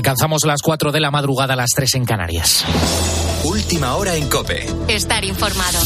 Alcanzamos las 4 de la madrugada, las 3 en Canarias. Última hora en Cope. Estar informado.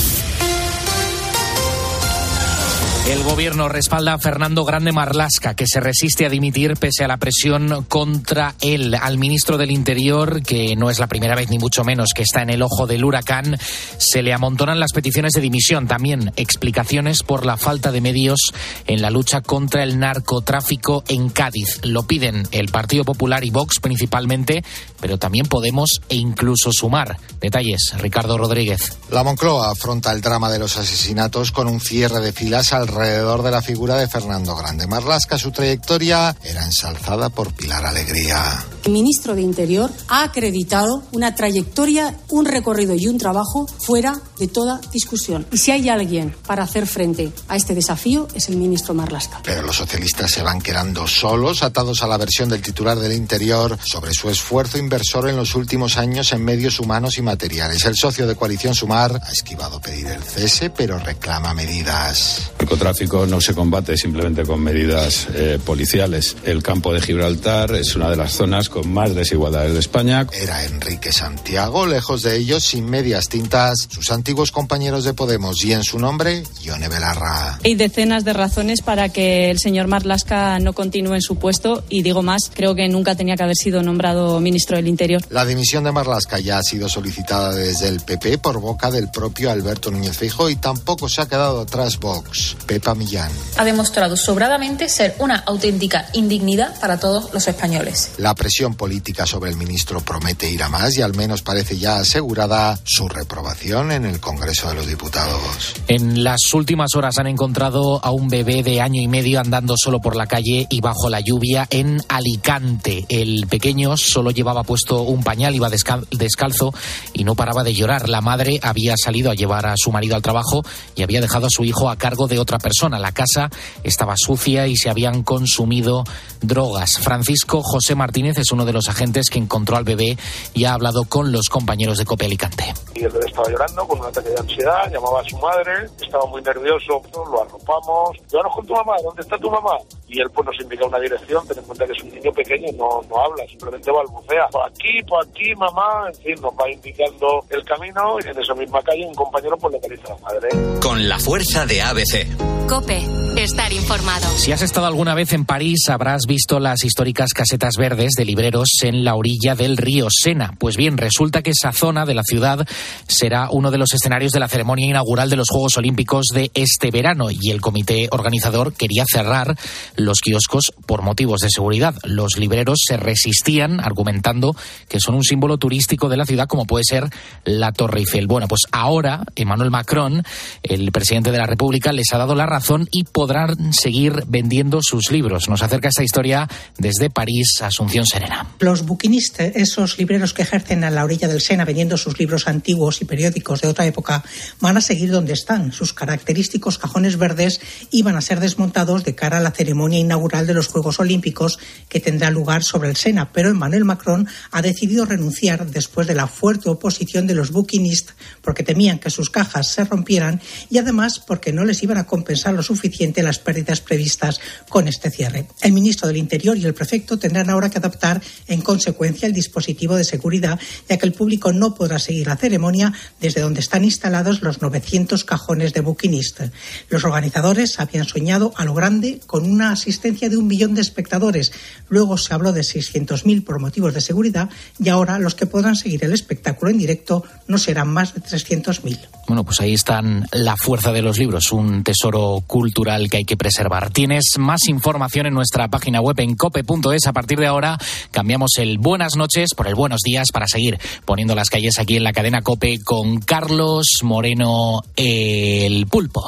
El gobierno respalda a Fernando Grande Marlasca, que se resiste a dimitir pese a la presión contra él. Al ministro del Interior, que no es la primera vez ni mucho menos que está en el ojo del huracán, se le amontonan las peticiones de dimisión. También explicaciones por la falta de medios en la lucha contra el narcotráfico en Cádiz. Lo piden el Partido Popular y Vox principalmente, pero también Podemos e incluso Sumar. Detalles, Ricardo Rodríguez. La Moncloa afronta el drama de los asesinatos con un cierre de filas al alrededor de la figura de Fernando Grande Marlasca. Su trayectoria era ensalzada por Pilar Alegría. El ministro de Interior ha acreditado una trayectoria, un recorrido y un trabajo fuera de toda discusión. Y si hay alguien para hacer frente a este desafío es el ministro Marlasca. Pero los socialistas se van quedando solos, atados a la versión del titular del Interior sobre su esfuerzo inversor en los últimos años en medios humanos y materiales. El socio de coalición Sumar ha esquivado pedir el cese, pero reclama medidas narcotráfico no se combate simplemente con medidas eh, policiales. El campo de Gibraltar es una de las zonas con más desigualdades de España. Era Enrique Santiago, lejos de ellos, sin medias tintas, sus antiguos compañeros de Podemos y en su nombre, Ione Belarra. Hay decenas de razones para que el señor Marlasca no continúe en su puesto y digo más, creo que nunca tenía que haber sido nombrado ministro del Interior. La dimisión de Marlasca ya ha sido solicitada desde el PP por boca del propio Alberto Núñez Fijo y tampoco se ha quedado atrás Vox. Pepa Millán. Ha demostrado sobradamente ser una auténtica indignidad para todos los españoles. La presión política sobre el ministro promete ir a más y al menos parece ya asegurada su reprobación en el Congreso de los Diputados. En las últimas horas han encontrado a un bebé de año y medio andando solo por la calle y bajo la lluvia en Alicante. El pequeño solo llevaba puesto un pañal, iba descalzo y no paraba de llorar. La madre había salido a llevar a su marido al trabajo y había dejado a su hijo a cargo de otra persona. La casa estaba sucia y se habían consumido drogas. Francisco José Martínez es uno de los agentes que encontró al bebé y ha hablado con los compañeros de Cope Alicante. Y el bebé estaba llorando con un ataque de ansiedad, llamaba a su madre, estaba muy nervioso, lo arropamos. Llévanos con tu mamá, ¿dónde está tu mamá? Y él pues nos indica una dirección, ten en cuenta que es un niño pequeño, no, no habla, simplemente balbucea. Por aquí, por aquí, mamá, en fin, nos va indicando el camino y en esa misma calle un compañero pues localiza a la madre. Con la fuerza de ABC. Cope, estar informado. Si has estado alguna vez en París, habrás visto las históricas casetas verdes de libreros en la orilla del río Sena. Pues bien, resulta que esa zona de la ciudad será uno de los escenarios de la ceremonia inaugural de los Juegos Olímpicos de este verano y el comité organizador quería cerrar los kioscos por motivos de seguridad. Los libreros se resistían argumentando que son un símbolo turístico de la ciudad como puede ser la Torre Eiffel. Bueno, pues ahora Emmanuel Macron, el presidente de la República, les ha dado la razón y podrán seguir vendiendo sus libros. Nos acerca esta historia desde París, Asunción Serena. Los buquinistas, esos libreros que ejercen a la orilla del Sena vendiendo sus libros antiguos y periódicos de otra época, van a seguir donde están. Sus característicos cajones verdes iban a ser desmontados de cara a la ceremonia inaugural de los Juegos Olímpicos que tendrá lugar sobre el Sena. Pero Emmanuel Macron ha decidido renunciar después de la fuerte oposición de los buquinistas porque temían que sus cajas se rompieran y además porque no les iban a compensar lo suficiente las pérdidas previstas con este cierre. El ministro del Interior y el prefecto tendrán ahora que adaptar en consecuencia el dispositivo de seguridad, ya que el público no podrá seguir la ceremonia desde donde están instalados los 900 cajones de buquinist. Los organizadores habían soñado a lo grande con una asistencia de un millón de espectadores. Luego se habló de 600.000 por motivos de seguridad y ahora los que podrán seguir el espectáculo en directo no serán más de 300.000. Bueno, pues ahí están la fuerza de los libros, un tesoro cultural que hay que preservar. Tienes más información en nuestra página web en cope.es. A partir de ahora cambiamos el buenas noches por el buenos días para seguir poniendo las calles aquí en la cadena Cope con Carlos Moreno el pulpo.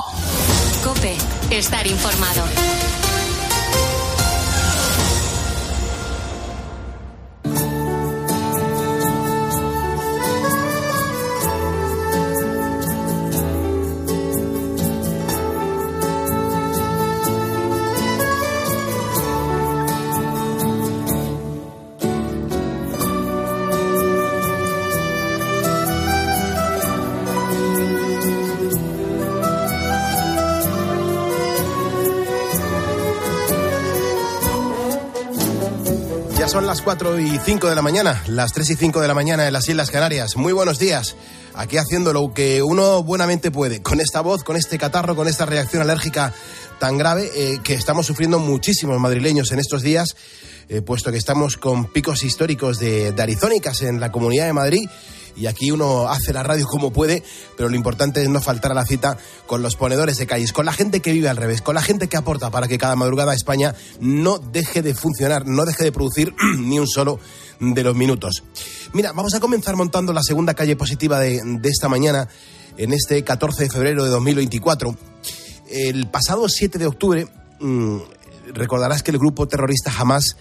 Cope, estar informado. Las 4 y 5 de la mañana, las 3 y 5 de la mañana en las Islas Canarias. Muy buenos días. Aquí haciendo lo que uno buenamente puede, con esta voz, con este catarro, con esta reacción alérgica tan grave eh, que estamos sufriendo muchísimos madrileños en estos días, eh, puesto que estamos con picos históricos de, de arizónicas en la Comunidad de Madrid y aquí uno hace la radio como puede, pero lo importante es no faltar a la cita con los ponedores de calles, con la gente que vive al revés, con la gente que aporta para que cada madrugada España no deje de funcionar, no deje de producir ni un solo de los minutos. Mira, vamos a comenzar montando la segunda calle positiva de, esta mañana, en este 14 de febrero de 2024. El pasado 7 de octubre, mmm, recordarás que el grupo terrorista Hamas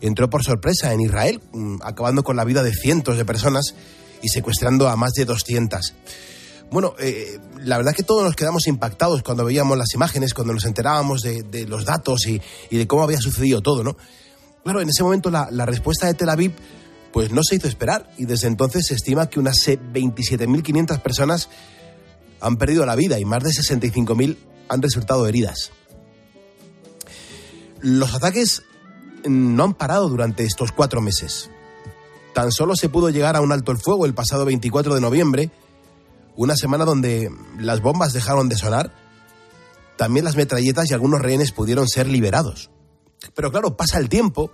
entró por sorpresa en Israel, mmm, acabando con la vida de cientos de personas y secuestrando a más de 200. Bueno, eh, la verdad que todos nos quedamos impactados cuando veíamos las imágenes, cuando nos enterábamos de, los datos y, de cómo había sucedido todo, ¿no? Claro, en ese momento la, la, respuesta de Tel Aviv pues no se hizo esperar y desde entonces se estima que unas 27.500 personas han perdido la vida y más de 65.000 han resultado heridas. Los ataques no han parado durante estos cuatro meses. Tan solo se pudo llegar a un alto el fuego el pasado 24 de noviembre, una semana donde las bombas dejaron de sonar, también las metralletas y algunos rehenes pudieron ser liberados. Pero claro, pasa el tiempo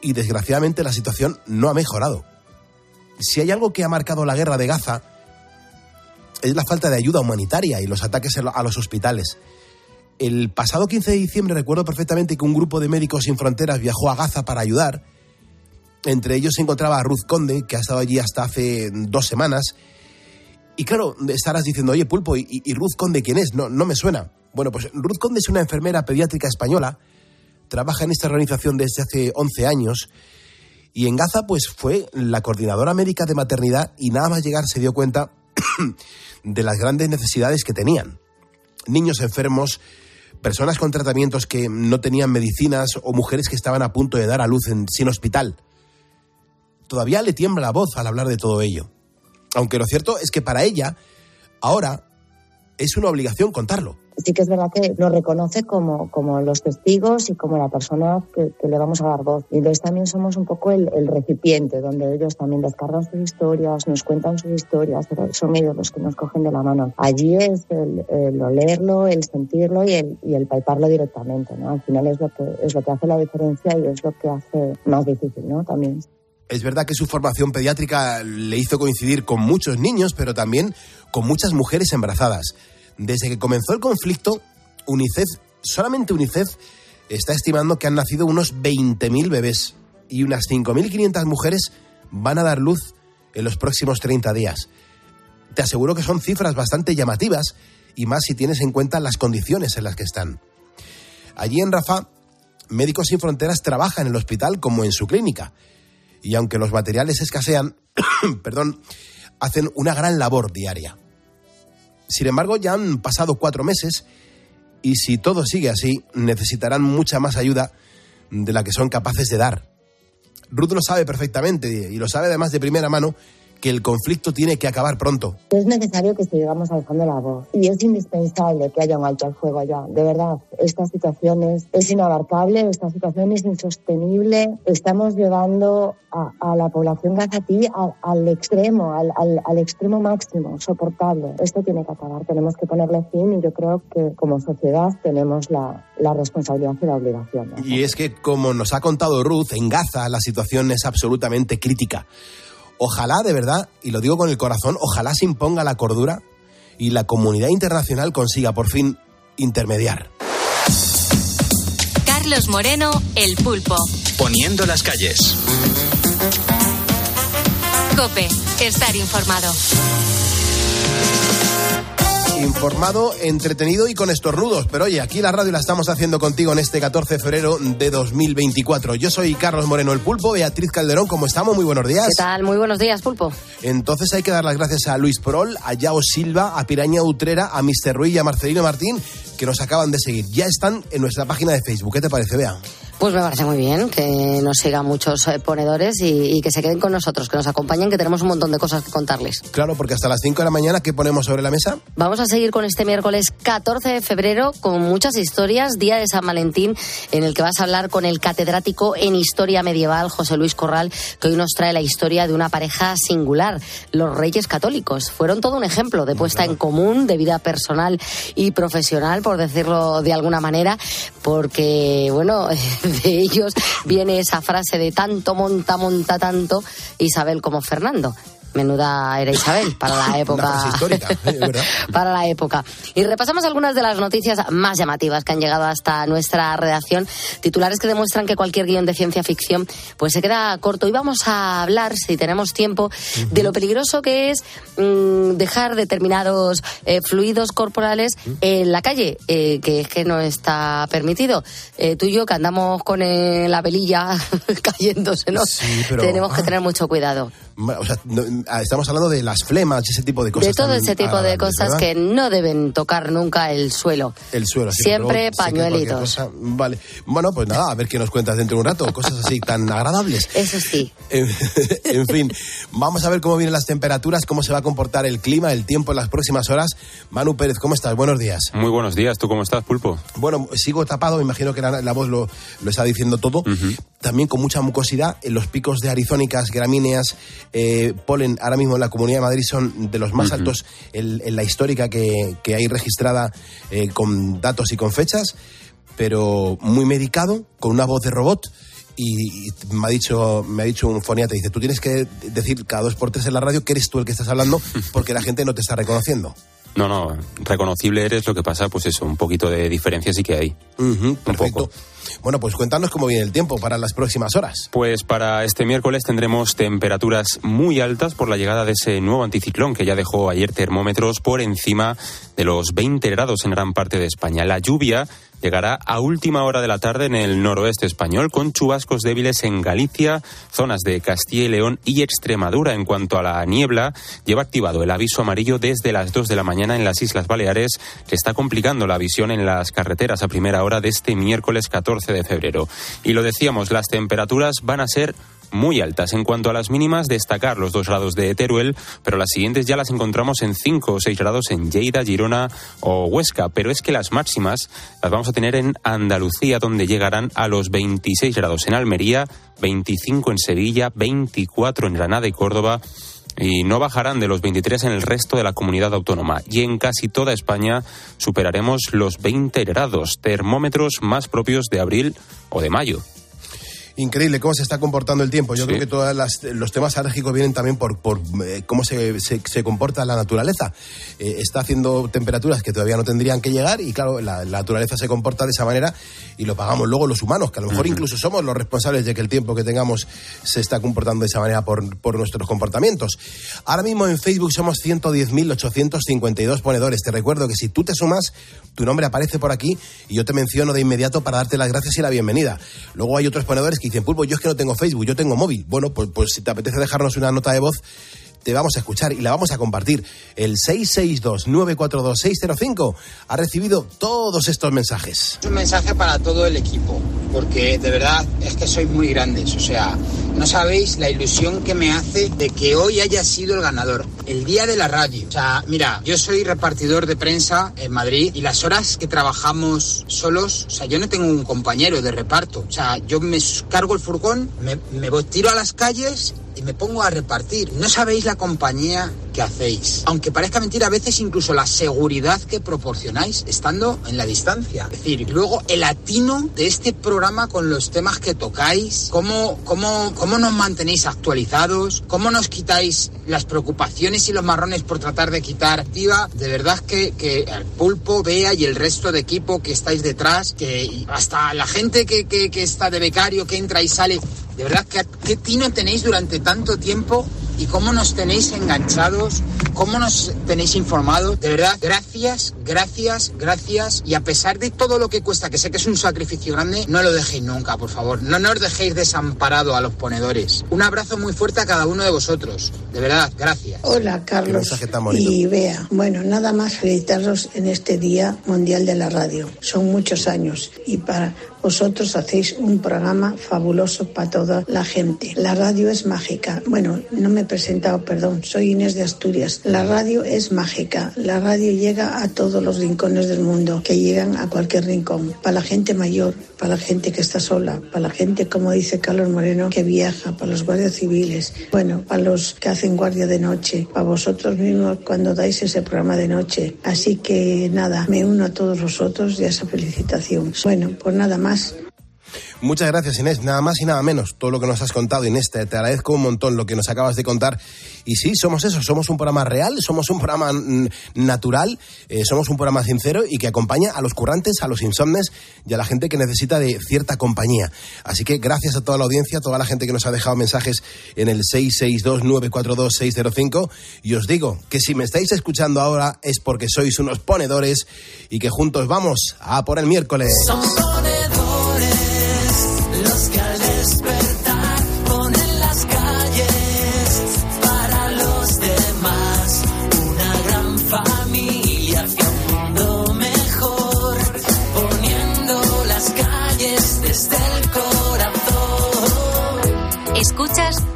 y desgraciadamente la situación no ha mejorado. Si hay algo que ha marcado la guerra de Gaza, es la falta de ayuda humanitaria y los ataques a los hospitales. El pasado 15 de diciembre recuerdo perfectamente que un grupo de médicos sin fronteras viajó a Gaza para ayudar, entre ellos se encontraba Ruth Conde, que ha estado allí hasta hace dos semanas. Y claro, estarás diciendo, oye, Pulpo, ¿y, y Ruth Conde quién es? No, no me suena. Bueno, pues Ruth Conde es una enfermera pediátrica española, trabaja en esta organización desde hace 11 años y en Gaza pues fue la coordinadora médica de maternidad y nada más llegar se dio cuenta de las grandes necesidades que tenían. Niños enfermos, personas con tratamientos que no tenían medicinas o mujeres que estaban a punto de dar a luz en, sin hospital todavía le tiembla la voz al hablar de todo ello. Aunque lo cierto es que para ella, ahora, es una obligación contarlo. Sí que es verdad que nos reconoce como, como los testigos y como la persona que, le vamos a dar voz. Y entonces también somos un poco el, recipiente donde ellos también descargan sus historias, nos cuentan sus historias, son ellos los que nos cogen de la mano. Allí es el, el olerlo, el sentirlo y el, y el palparlo directamente. ¿no? Al final es lo, que, es lo que hace la diferencia y es lo que hace más difícil ¿no? también. Es verdad que su formación pediátrica le hizo coincidir con muchos niños, pero también con muchas mujeres embarazadas. Desde que comenzó el conflicto, UNICEF, solamente UNICEF, está estimando que han nacido unos 20.000 bebés y unas 5.500 mujeres van a dar luz en los próximos 30 días. Te aseguro que son cifras bastante llamativas y más si tienes en cuenta las condiciones en las que están. Allí en Rafah, Médicos Sin Fronteras trabaja en el hospital como en su clínica y aunque los materiales escasean, perdón, hacen una gran labor diaria. Sin embargo, ya han pasado cuatro meses y si todo sigue así, necesitarán mucha más ayuda de la que son capaces de dar. Ruth lo sabe perfectamente y lo sabe además de primera mano que el conflicto tiene que acabar pronto. Es necesario que sigamos alzando la voz y es indispensable que haya un alto al fuego allá. De verdad, esta situación es, es inabarcable, esta situación es insostenible. Estamos llevando a, a la población gazatí a, al extremo, al, al, al, extremo máximo, soportable. Esto tiene que acabar, tenemos que ponerle fin y yo creo que como sociedad tenemos la, la responsabilidad y la obligación. ¿no? Y es que, como nos ha contado Ruth, en Gaza la situación es absolutamente crítica. Ojalá, de verdad, y lo digo con el corazón, ojalá se imponga la cordura y la comunidad internacional consiga por fin intermediar. Carlos Moreno, El Pulpo. Poniendo las calles. Cope, estar informado informado, entretenido y con estornudos. Pero oye, aquí la radio la estamos haciendo contigo en este 14 de febrero de 2024. Yo soy Carlos Moreno el Pulpo, Beatriz Calderón, ¿cómo estamos? Muy buenos días. ¿Qué tal? Muy buenos días, Pulpo. Entonces hay que dar las gracias a Luis Prol, a Yao Silva, a Piraña Utrera, a Mr. Ruiz y a Marcelino Martín, que nos acaban de seguir. Ya están en nuestra página de Facebook. ¿Qué te parece, Bea? Pues me parece muy bien que nos sigan muchos eh, ponedores y, y, que se queden con nosotros, que nos acompañen, que tenemos un montón de cosas que contarles. Claro, porque hasta las 5 de la mañana, ¿qué ponemos sobre la mesa? Vamos a seguir con este miércoles 14 de febrero con muchas historias, Día de San Valentín, en el que vas a hablar con el catedrático en Historia Medieval, José Luis Corral, que hoy nos trae la historia de una pareja singular, los Reyes Católicos. Fueron todo un ejemplo de puesta en común, de vida personal y profesional, por decirlo de alguna manera, porque, bueno, de ellos viene esa frase de tanto monta, monta tanto Isabel como Fernando. Menuda era Isabel para la época. para la época. Y repasamos algunas de las noticias más llamativas que han llegado hasta nuestra redacción. Titulares que demuestran que cualquier guion de ciencia ficción pues se queda corto. Y vamos a hablar, si tenemos tiempo, de lo peligroso que es mmm, dejar determinados eh, fluidos corporales en la calle, eh, que es que no está permitido. Eh, tú y yo que andamos con la velilla cayéndosenos, sí, pero... tenemos que tener mucho cuidado. O sea, no, estamos hablando de las flemas y ese tipo de cosas. De todo ese tipo de cosas ¿verdad? que no deben tocar nunca el suelo. El suelo, sí, Siempre luego, pañuelitos. Cosa, vale. Bueno, pues nada, a ver qué nos cuentas dentro de un rato. Cosas así tan agradables. Eso sí. En, en, fin, vamos a ver cómo vienen las temperaturas, cómo se va a comportar el clima, el tiempo en las próximas horas. Manu Pérez, ¿cómo estás? Buenos días. Muy buenos días. ¿Tú cómo estás, Pulpo? Bueno, sigo tapado, me imagino que la, la voz lo, lo, está diciendo todo. Uh -huh. También con mucha mucosidad, en los picos de arizónicas, gramíneas, eh, polen ahora mismo en la Comunidad de Madrid son de los más uh -huh. altos en, en, la histórica que, que hay registrada eh, con datos y con fechas, pero muy medicado, con una voz de robot. Y, me ha dicho me ha dicho un foniate dice tú tienes que decir cada dos por tres en la radio que eres tú el que estás hablando porque la gente no te está reconociendo no, no, reconocible eres, lo que pasa, pues eso, un poquito de diferencia sí que hay. Uh -huh, perfecto. Bueno, pues cuéntanos cómo viene el tiempo para las próximas horas. Pues para este miércoles tendremos temperaturas muy altas por la llegada de ese nuevo anticiclón que ya dejó ayer termómetros por encima de los 20 grados en gran parte de España. La lluvia llegará a última hora de la tarde en el noroeste español, con chubascos débiles en Galicia, zonas de Castilla y León y Extremadura. En cuanto a la niebla, lleva activado el aviso amarillo desde las 2 de la mañana en las Islas Baleares, que está complicando la visión en las carreteras a primera hora de este miércoles 14 de febrero. Y lo decíamos, las temperaturas van a ser muy altas. En cuanto a las mínimas, destacar los dos grados de Teruel, pero las siguientes ya las encontramos en 5 o 6 grados en Lleida, Girona o Huesca. Pero es que las máximas las vamos a tener en Andalucía, donde llegarán a los 26 grados en Almería, 25 en Sevilla, 24 en Granada y Córdoba y no bajarán de los 23 en el resto de la comunidad autónoma. Y en casi toda España superaremos los 20 grados, termómetros más propios de abril o de mayo increíble cómo se está comportando el tiempo. Yo sí. creo que todos los temas alérgicos vienen también por, por eh, cómo se, se, se, comporta la naturaleza. Eh, está haciendo temperaturas que todavía no tendrían que llegar y claro, la, la, naturaleza se comporta de esa manera y lo pagamos luego los humanos, que a lo mejor uh -huh. incluso somos los responsables de que el tiempo que tengamos se está comportando de esa manera por, por nuestros comportamientos. Ahora mismo en Facebook somos 110.852 ponedores. Te recuerdo que si tú te sumas, tu nombre aparece por aquí y yo te menciono de inmediato para darte las gracias y la bienvenida. Luego hay otros ponedores que dicen, Pulpo, yo es que no tengo Facebook, yo tengo móvil. Bueno, pues, pues si te apetece dejarnos una nota de voz, te vamos a escuchar y la vamos a compartir. El 662-942-605 ha recibido todos estos mensajes. Es un mensaje para todo el equipo, porque de verdad es que sois muy grandes. O sea, no sabéis la ilusión que me hace de que hoy haya sido el ganador. El día de la radio. O sea, mira, yo soy repartidor de prensa en Madrid y las horas que trabajamos solos, o sea, yo no tengo un compañero de reparto. O sea, yo me cargo el furgón, me, me tiro a las calles y me pongo a repartir. No sabéis la compañía que hacéis. Aunque parezca mentira, a veces incluso la seguridad que proporcionáis estando en la distancia. Es decir, luego el atino de este programa con los temas que tocáis, cómo, cómo, cómo nos mantenéis actualizados, cómo nos quitáis las preocupaciones y los marrones por tratar de quitar activa. De verdad que, que el pulpo, Bea y el resto de equipo que estáis detrás, que hasta la gente que, que, que está de becario, que entra y sale, de verdad, ¿qué, qué tino tenéis durante tanto tiempo y cómo nos tenéis enganchados cómo nos tenéis informados. De verdad, gracias, gracias, gracias. Y a pesar de todo lo que cuesta, que sé que es un sacrificio grande, no lo dejéis nunca, por favor. No nos dejéis desamparado a los ponedores. Un abrazo muy fuerte a cada uno de vosotros. De verdad, gracias. Hola, Carlos. Y Bea. Bueno, nada más felicitarlos en este Día Mundial de la Radio. Son muchos años y para vosotros hacéis un programa fabuloso para toda la gente. La radio es mágica. Bueno, no me he presentado, perdón. Soy Inés de Asturias. La radio es mágica. La radio llega a todos los rincones del mundo, que llegan a cualquier rincón. Para la gente mayor, para la gente que está sola, para la gente, como dice Carlos Moreno, que viaja, para los guardias civiles, bueno, para los que hacen guardia de noche, para vosotros mismos cuando dais ese programa de noche. Así que nada, me uno a todos vosotros y a esa felicitación. Bueno, pues nada más más. Muchas gracias, Inés. Nada más y nada menos. Todo lo que nos has contado, Inés, te, agradezco un montón lo que nos acabas de contar. Y sí, somos eso, somos un programa real, somos un programa natural, eh, somos un programa sincero y que acompaña a los currantes, a los insomnes y a la gente que necesita de cierta compañía. Así que gracias a toda la audiencia, a toda la gente que nos ha dejado mensajes en el 662-942-605. Y os digo que si me estáis escuchando ahora es porque sois unos ponedores y que juntos vamos a por el miércoles.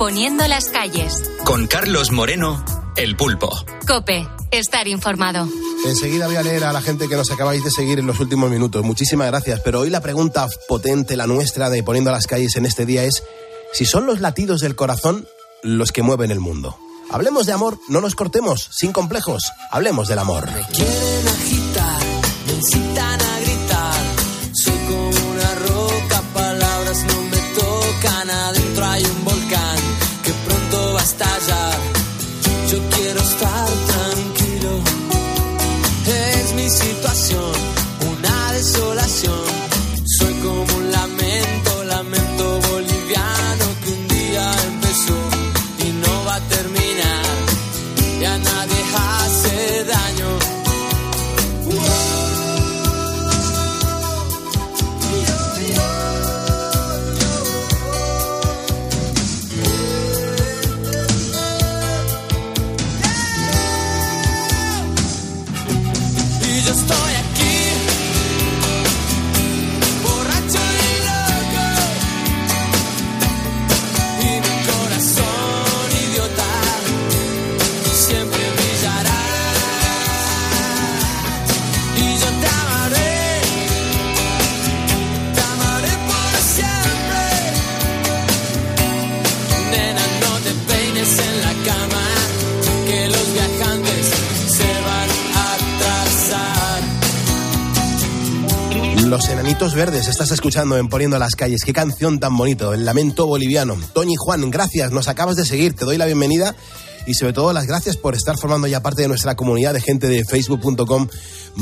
Poniendo las calles. Con Carlos Moreno, El Pulpo. Cope, estar informado. Enseguida voy a leer a la gente que nos acabáis de seguir en los últimos minutos. Muchísimas gracias. Pero hoy la pregunta potente, la nuestra de Poniendo las calles en este día es si son los latidos del corazón los que mueven el mundo. Hablemos de amor, no nos cortemos, sin complejos. Hablemos del amor. Me escuchando en Poniendo las Calles. Qué canción tan bonito, el lamento boliviano. Toñi Juan, gracias, nos acabas de seguir, te doy la bienvenida y sobre todo las gracias por estar formando ya parte de nuestra comunidad de gente de facebook.com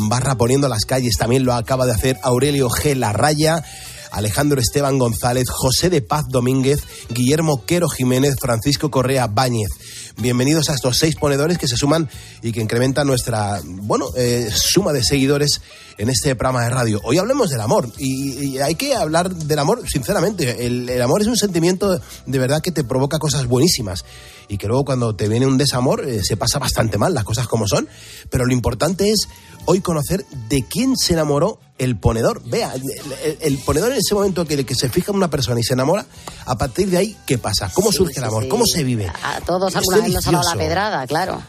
barra Poniendo las Calles. También lo acaba de hacer Aurelio G. La Raya. Alejandro Esteban González, José de Paz Domínguez, Guillermo Quero Jiménez, Francisco Correa Báñez. Bienvenidos a estos seis ponedores que se suman y que incrementan nuestra, bueno, eh, suma de seguidores en este programa de radio. Hoy hablemos del amor y, hay que hablar del amor sinceramente. El, amor es un sentimiento de verdad que te provoca cosas buenísimas y que luego cuando te viene un desamor eh, se pasa bastante mal, las cosas como son. Pero lo importante es hoy conocer de quién se enamoró el ponedor. Vea, el, ponedor en ese momento que, que se fija en una persona y se enamora, a partir de ahí, ¿qué pasa? ¿Cómo surge el amor? ¿Cómo se vive? A todos alguna vez nos ha dado la pedrada, claro.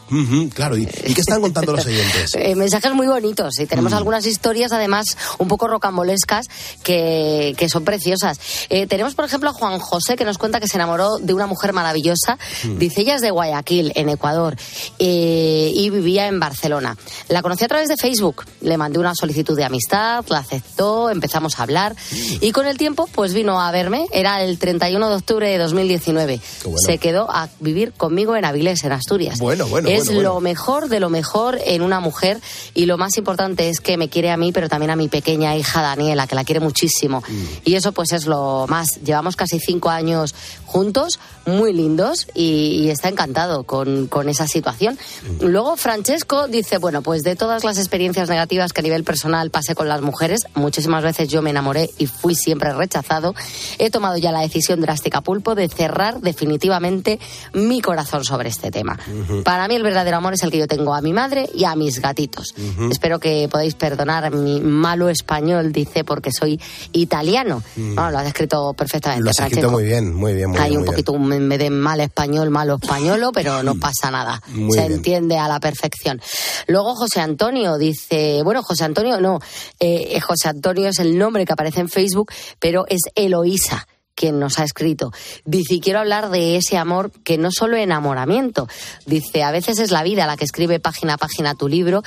claro, ¿Y, qué están contando los oyentes? Eh, mensajes muy bonitos y tenemos mm. algunas historias además un poco rocambolescas que, que son preciosas. Eh, tenemos, por ejemplo, a Juan José que nos cuenta que se enamoró de una mujer maravillosa. Mm. Dice, ella es de Guayaquil, en Ecuador, eh, y vivía en Barcelona. La conocí a través de Facebook, le mandé una solicitud de amistad, la aceptó, empezamos a hablar y con el tiempo pues vino a verme, era el 31 de octubre de 2019. Se quedó a vivir conmigo en Avilés, en Asturias. Bueno, bueno. Es lo mejor de lo mejor en una mujer y lo más importante es que me quiere a mí, pero también a mi pequeña hija Daniela, que la quiere muchísimo. Mm. Y eso pues es lo más. Llevamos casi cinco años juntos muy lindos y, está encantado con, con, esa situación. Luego Francesco dice, bueno, pues de todas las experiencias negativas que a nivel personal pasé con las mujeres, muchísimas veces yo me enamoré y fui siempre rechazado, he tomado ya la decisión drástica pulpo de cerrar definitivamente mi corazón sobre este tema. Para mí el verdadero amor es el que yo tengo a mi madre y a mis gatitos. Espero que podáis perdonar mi malo español, dice, porque soy italiano. No, lo has escrito perfectamente. Lo has escrito muy bien, muy bien. Muy Hay un poquito un me de mal español, malo españolo, pero no pasa nada. Se entiende a la perfección. Luego José Antonio dice, bueno, José Antonio no, eh, José Antonio es el nombre que aparece en Facebook, pero es Eloísa quien nos ha escrito. Dice, y quiero hablar de ese amor que no solo enamoramiento. Dice, a veces es la vida la que escribe página a página tu libro.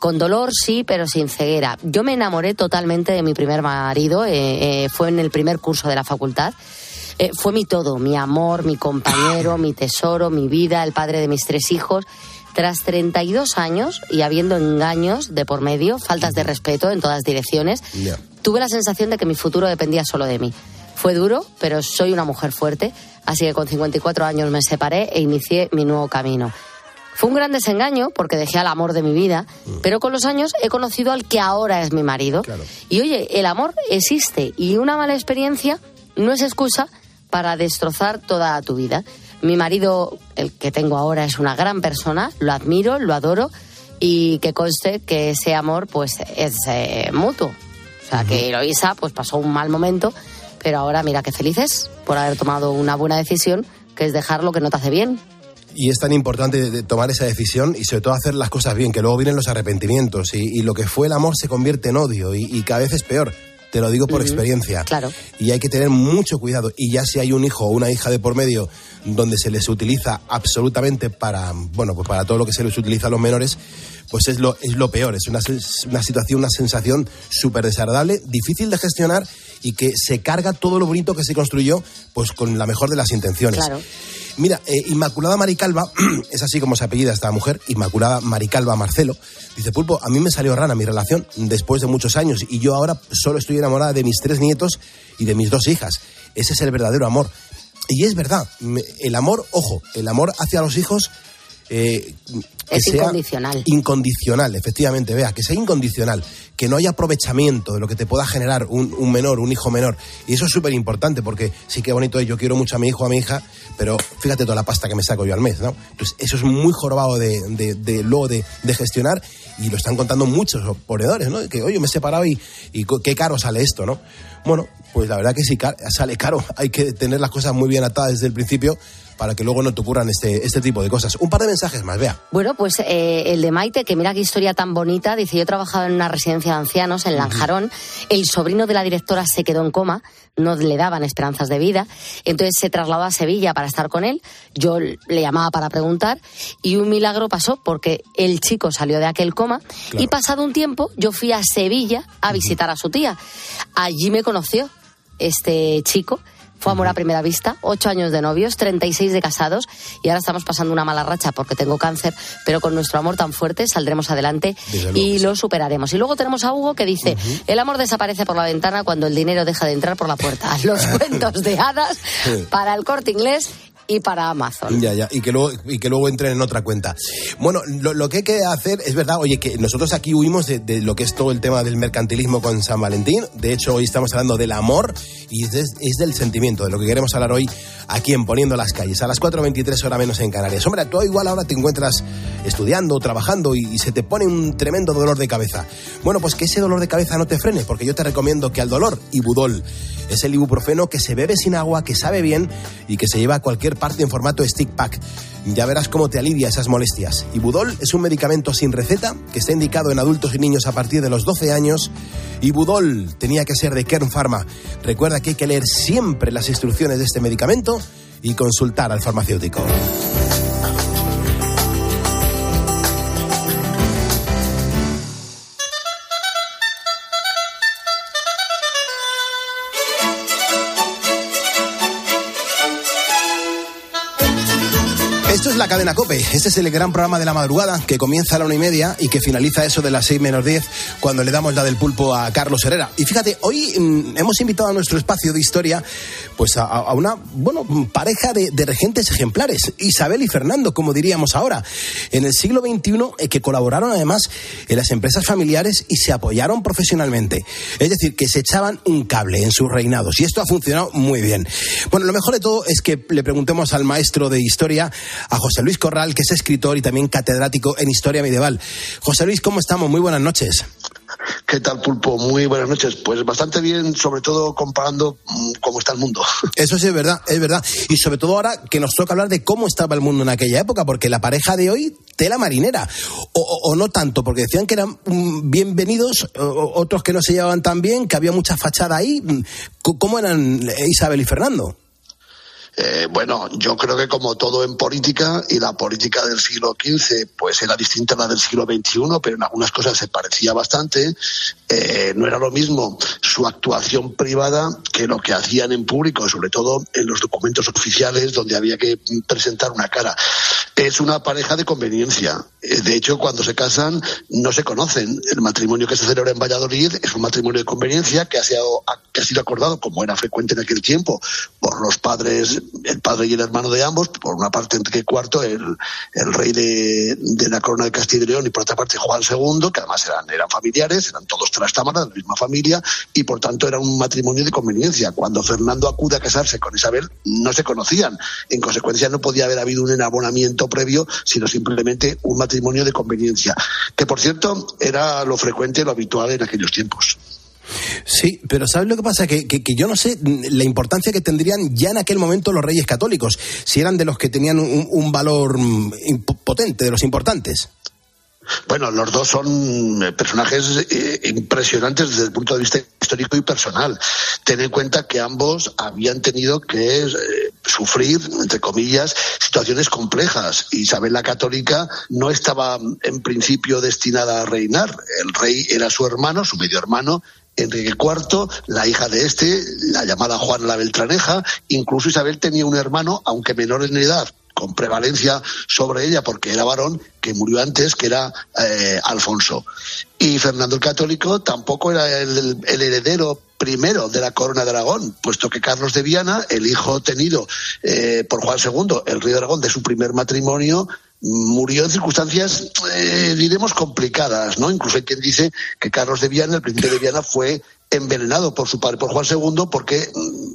Con dolor, sí, pero sin ceguera. Yo me enamoré totalmente de mi primer marido. Eh, eh, fue en el primer curso de la facultad. Eh, fue mi todo, mi amor, mi compañero, mi tesoro, mi vida, el padre de mis tres hijos. Tras 32 años y habiendo engaños de por medio, faltas de respeto en todas direcciones, tuve la sensación de que mi futuro dependía solo de mí. Fue duro, pero soy una mujer fuerte, así que con 54 años me separé e inicié mi nuevo camino. Fue un gran desengaño porque dejé al amor de mi vida, mm. pero con los años he conocido al que ahora es mi marido. Y oye, el amor existe y una mala experiencia no es excusa para destrozar toda tu vida. Mi marido, el que tengo ahora, es una gran persona, lo admiro, lo adoro y que conste que ese amor pues es eh, mutuo. O sea, que Eloisa pues pasó un mal momento, pero ahora mira qué felices por haber tomado una buena decisión, que es dejar lo que no te hace bien. Y es tan importante tomar esa decisión y sobre todo hacer las cosas bien, que luego vienen los arrepentimientos y, lo que fue el amor se convierte en odio y, y cada vez es peor. Te lo digo por experiencia. Claro. Y hay que tener mucho cuidado. Y ya si hay un hijo o una hija de por medio donde se les utiliza absolutamente para, bueno, pues para todo lo que se les utiliza a los menores, pues es lo, es lo peor. Es una, una situación, una sensación súper desagradable, difícil de gestionar y que se carga todo lo bonito que se construyó, pues con la mejor de las intenciones. Claro. Mira, eh, Inmaculada Maricalva, es así como se apellida esta mujer, Inmaculada Maricalva Marcelo, dice, Pulpo, a mí me salió rana mi relación después de muchos años y yo ahora solo estoy enamorada de mis tres nietos y de mis dos hijas. Ese es el verdadero amor. Y es verdad, el amor, ojo, el amor hacia los hijos eh, es incondicional. Incondicional, efectivamente, vea, que sea incondicional, que no haya aprovechamiento de lo que te pueda generar un, menor, un hijo menor. Y eso es súper importante porque sí que bonito es, yo quiero mucho a mi hijo, a mi hija, pero fíjate toda la pasta que me saco yo al mes, ¿no? Entonces, eso es muy jorobado de, de, luego de, gestionar y lo están contando muchos ponedores, ¿no? Que, oye, me he separado y, y qué caro sale esto, ¿no? Bueno, pues la verdad que sí sale caro. Hay que tener las cosas muy bien atadas desde el principio para que luego no te ocurran este, este tipo de cosas. Un par de mensajes más, vea. Bueno, pues eh, el de Maite, que mira qué historia tan bonita, dice, yo he trabajado en una residencia de ancianos en Lanjarón, el sobrino de la directora se quedó en coma, no le daban esperanzas de vida, entonces se trasladó a Sevilla para estar con él, yo le llamaba para preguntar y un milagro pasó porque el chico salió de aquel coma. Y pasado un tiempo yo fui a Sevilla a visitar a su tía. Allí me conoció este chico fue amor a primera vista, ocho años de novios, 36 de casados y ahora estamos pasando una mala racha porque tengo cáncer, pero con nuestro amor tan fuerte saldremos adelante y lo superaremos. Y luego tenemos a Hugo que dice, el amor desaparece por la ventana cuando el dinero deja de entrar por la puerta. Los cuentos de hadas para el corte inglés y para Amazon. Ya, ya, y que luego, y que luego entren en otra cuenta. Bueno, lo, que hay que hacer es verdad, oye, que nosotros aquí huimos de, lo que es todo el tema del mercantilismo con San Valentín. De hecho, hoy estamos hablando del amor y es, es del sentimiento, de lo que queremos hablar hoy aquí en Poniendo las Calles, a las 4.23 horas menos en Canarias. Hombre, tú igual ahora te encuentras estudiando, trabajando y, se te pone un tremendo dolor de cabeza. Bueno, pues que ese dolor de cabeza no te frene, porque yo te recomiendo que al dolor, Ibudol, es el ibuprofeno que se bebe sin agua, que sabe bien y que se lleva a cualquier parte en formato stick pack. Ya verás cómo te alivia esas molestias. Ibudol es un medicamento sin receta que está indicado en adultos y niños a partir de los 12 años. Ibudol tenía que ser de Kern Pharma. Recuerda que hay que leer siempre las instrucciones de este medicamento y consultar al farmacéutico. Cadena Cope. Este es el gran programa de la madrugada que comienza a la una y media y que finaliza eso de las seis menos diez cuando le damos la del pulpo a Carlos Herrera. Y fíjate, hoy mm, hemos invitado a nuestro espacio de historia pues a, a una bueno pareja de, de, regentes ejemplares, Isabel y Fernando, como diríamos ahora, en el siglo XXI eh, que colaboraron además en las empresas familiares y se apoyaron profesionalmente. Es decir, que se echaban un cable en sus reinados y esto ha funcionado muy bien. Bueno, lo mejor de todo es que le preguntemos al maestro de historia a José Luis Corral, que es escritor y también catedrático en historia medieval. José Luis, ¿cómo estamos? Muy buenas noches. ¿Qué tal, Pulpo? Muy buenas noches. Pues bastante bien, sobre todo comparando mm, cómo está el mundo. Eso sí es verdad, es verdad. Y sobre todo ahora que nos toca hablar de cómo estaba el mundo en aquella época, porque la pareja de hoy, tela marinera. O, o, o no tanto, porque decían que eran mm, bienvenidos, o, otros que no se llevaban tan bien, que había mucha fachada ahí. Mm, ¿Cómo eran Isabel y Fernando? Eh, bueno, yo creo que como todo en política, y la política del siglo XV pues era distinta a la del siglo XXI, pero en algunas cosas se parecía bastante, eh, no era lo mismo su actuación privada que lo que hacían en público, sobre todo en los documentos oficiales donde había que presentar una cara. Es una pareja de conveniencia. Eh, de hecho, cuando se casan no se conocen. El matrimonio que se celebra en Valladolid es un matrimonio de conveniencia que ha sido, que ha sido acordado, como era frecuente en aquel tiempo, por los padres el padre y el hermano de ambos, por una parte Enrique IV, el, el rey de, de, la corona de Castilla y León, y por otra parte Juan II, que además eran, eran familiares, eran todos trastámaras de la misma familia, y por tanto era un matrimonio de conveniencia. Cuando Fernando acude a casarse con Isabel, no se conocían. En consecuencia, no podía haber habido un enabonamiento previo, sino simplemente un matrimonio de conveniencia. Que, por cierto, era lo frecuente, lo habitual en aquellos tiempos. Sí, pero ¿sabes lo que pasa? Que, que, yo no sé la importancia que tendrían ya en aquel momento los reyes católicos, si eran de los que tenían un, un valor mm, potente, de los importantes. Bueno, los dos son eh, personajes eh, impresionantes desde el punto de vista histórico y personal. Ten en cuenta que ambos habían tenido que eh, sufrir, entre comillas, situaciones complejas. Isabel la Católica no estaba en principio destinada a reinar. El rey era su hermano, su medio hermano, Enrique IV, la hija de este, la llamada Juana la Beltraneja, incluso Isabel tenía un hermano, aunque menor en edad, con prevalencia sobre ella porque era varón, que murió antes, que era eh, Alfonso. Y Fernando el Católico tampoco era el, el, heredero primero de la corona de Aragón, puesto que Carlos de Viana, el hijo tenido eh, por Juan II, el rey de Aragón, de su primer matrimonio, murió en circunstancias, eh, diremos, complicadas, ¿no? Incluso hay quien dice que Carlos de Viana, el príncipe de Viana, fue envenenado por su padre, por Juan II, porque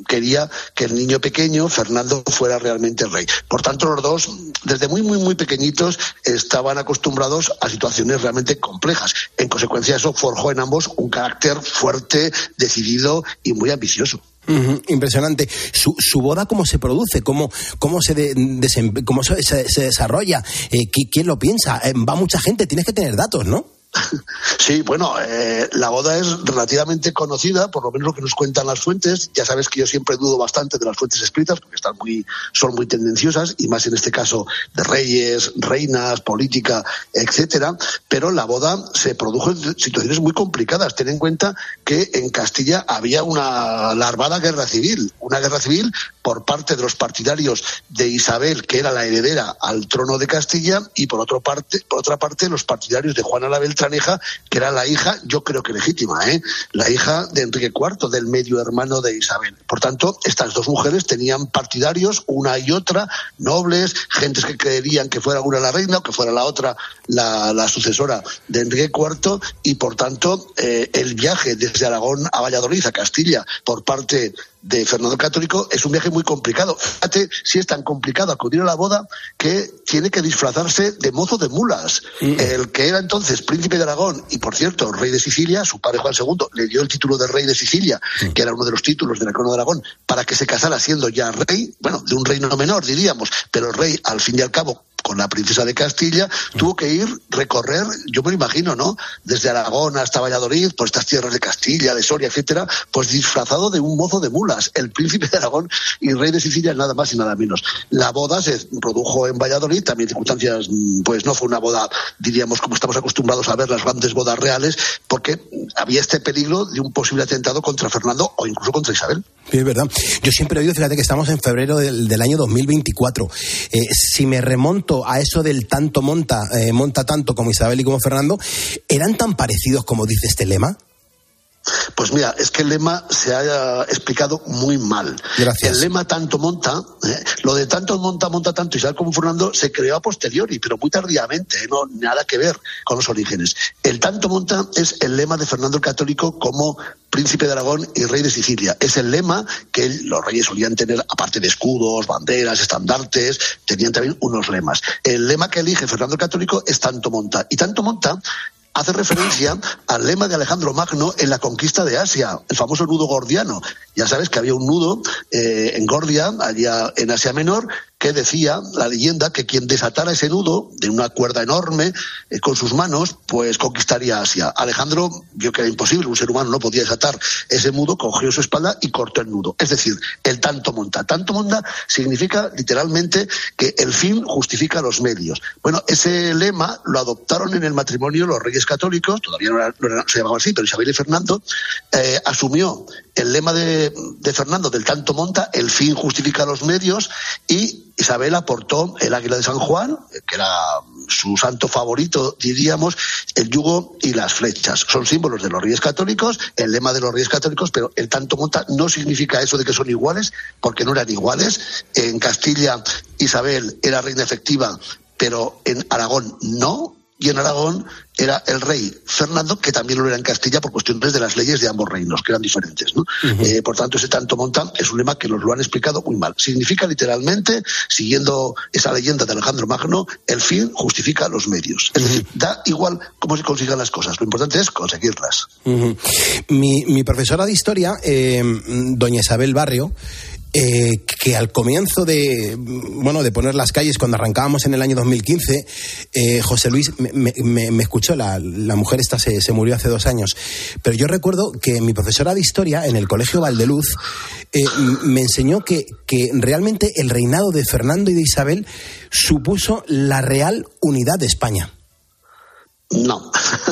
quería que el niño pequeño, Fernando, fuera realmente el rey. Por tanto, los dos, desde muy, muy, muy pequeñitos, estaban acostumbrados a situaciones realmente complejas. En consecuencia, eso forjó en ambos un carácter fuerte, decidido y muy ambicioso. Uh impresionante. Su, su, boda, ¿cómo se produce? ¿Cómo, cómo, se, de, cómo se, se, se desarrolla? Eh, ¿Quién lo piensa? Eh, va mucha gente, tienes que tener datos, ¿no? Sí, bueno, eh, la boda es relativamente conocida, por lo menos lo que nos cuentan las fuentes. Ya sabes que yo siempre dudo bastante de las fuentes escritas porque están muy, son muy tendenciosas y más en este caso de reyes, reinas, política, etcétera. Pero la boda se produjo en situaciones muy complicadas. Ten en cuenta que en Castilla había una larvada guerra civil, una guerra civil por parte de los partidarios de Isabel, que era la heredera al trono de Castilla, y por otra parte, por otra parte los partidarios de Juana la Beltraneja, que era la hija, yo creo que legítima, ¿eh? la hija de Enrique IV, del medio hermano de Isabel. Por tanto, estas dos mujeres tenían partidarios, una y otra, nobles, gentes que creerían que fuera una la reina o que fuera la otra la, la sucesora de Enrique IV, y por tanto, eh, el viaje desde Aragón a Valladolid, a Castilla, por parte de Fernando el Católico es un viaje muy complicado. Fíjate si es tan complicado acudir a la boda que tiene que disfrazarse de mozo de mulas. Mm. El que era entonces príncipe de Aragón y, por cierto, rey de Sicilia, su padre Juan II le dio el título de rey de Sicilia, mm. que era uno de los títulos de la corona de Aragón, para que se casara siendo ya rey, bueno, de un reino menor, diríamos, pero rey, al fin y al cabo, con la princesa de Castilla, tuvo que ir, recorrer, yo me lo imagino, ¿no? Desde Aragón hasta Valladolid, por estas tierras de Castilla, de Soria, etcétera, pues disfrazado de un mozo de mulas, el príncipe de Aragón y rey de Sicilia, nada más y nada menos. La boda se produjo en Valladolid, también circunstancias, pues no fue una boda, diríamos, como estamos acostumbrados a ver las grandes bodas reales, porque había este peligro de un posible atentado contra Fernando o incluso contra Isabel. Es verdad. Yo siempre he oído, fíjate que estamos en febrero del, año 2024. Eh, si me remonto a eso del tanto monta, eh, monta tanto como Isabel y como Fernando, ¿eran tan parecidos como dice este lema? Pues mira, es que el lema se ha explicado muy mal. Gracias. El lema tanto monta, ¿eh? lo de tanto monta, monta tanto y sale como Fernando se creó a posteriori, pero muy tardíamente, ¿eh? no nada que ver con los orígenes. El tanto monta es el lema de Fernando el Católico como príncipe de Aragón y rey de Sicilia. Es el lema que los reyes solían tener, aparte de escudos, banderas, estandartes, tenían también unos lemas. El lema que elige Fernando el Católico es tanto monta. Y tanto monta hace referencia al lema de Alejandro Magno en la conquista de Asia, el famoso nudo gordiano. Ya sabes que había un nudo eh, en Gordia, allá en Asia Menor, que decía la leyenda que quien desatara ese nudo de una cuerda enorme eh, con sus manos, pues conquistaría Asia. Alejandro vio que era imposible, un ser humano no podía desatar ese nudo, cogió su espalda y cortó el nudo. Es decir, el tanto monta. Tanto monta significa literalmente que el fin justifica los medios. Bueno, ese lema lo adoptaron en el matrimonio los reyes católicos, todavía no, se llamaba así, pero Isabel y Fernando, eh, asumió el lema de, de Fernando del tanto monta, el fin justifica los medios, y Isabel aportó el águila de San Juan, que era su santo favorito, diríamos, el yugo y las flechas. Son símbolos de los reyes católicos, el lema de los reyes católicos, pero el tanto monta no significa eso de que son iguales, porque no eran iguales. En Castilla, Isabel era reina efectiva, pero en Aragón no, y en Aragón era el rey Fernando, que también lo era en Castilla por cuestiones de las leyes de ambos reinos, que eran diferentes. Eh, por tanto, ese tanto monta es un lema que nos lo han explicado muy mal. Significa literalmente, siguiendo esa leyenda de Alejandro Magno, el fin justifica los medios. Es decir, da igual cómo se consigan las cosas, lo importante es conseguirlas. mi, profesora de historia, eh, doña Isabel Barrio, eh, que al comienzo de, bueno, de poner las calles, cuando arrancábamos en el año 2015, eh, José Luis me, escuchó, la, mujer esta se, murió hace dos años, pero yo recuerdo que mi profesora de historia en el Colegio Valdeluz eh, me enseñó que, que realmente el reinado de Fernando y de Isabel supuso la real unidad de España. No.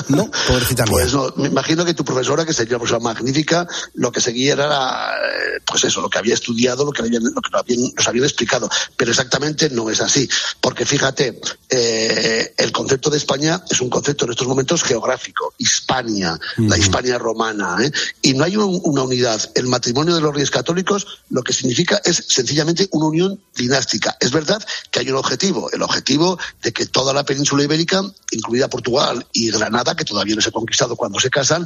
No, pobrecita Pues no, me imagino que tu profesora, que sería una profesora magnífica, lo que seguía era, eh, pues eso, lo que había estudiado, lo que, habían, lo que nos, habían, nos habían explicado. Pero exactamente no es así. Porque fíjate, eh, el concepto de España es un concepto en estos momentos geográfico, Hispania, la Hispania romana. ¿eh? Y no hay una unidad. El matrimonio de los reyes católicos lo que significa es sencillamente una unión dinástica. Es verdad que hay un objetivo, el objetivo de que toda la península ibérica, incluida Portugal, y Granada, que todavía no se ha conquistado cuando se casan,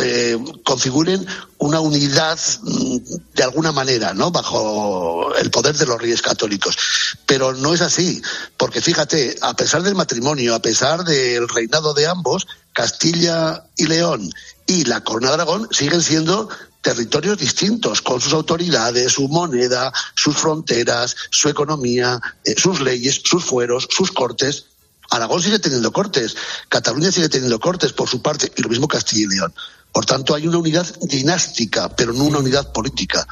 eh, configuren una unidad mm, de alguna manera, ¿no? Bajo el poder de los reyes católicos. Pero no es así, porque fíjate, a pesar del matrimonio, a pesar del reinado de ambos, Castilla y León y la Corona de Aragón siguen siendo territorios distintos, con sus autoridades, su moneda, sus fronteras, su economía, eh, sus leyes, sus fueros, sus cortes. Aragón sigue teniendo cortes, Cataluña sigue teniendo cortes por su parte, y lo mismo Castilla y León. Por tanto, hay una unidad dinástica, pero no una unidad política.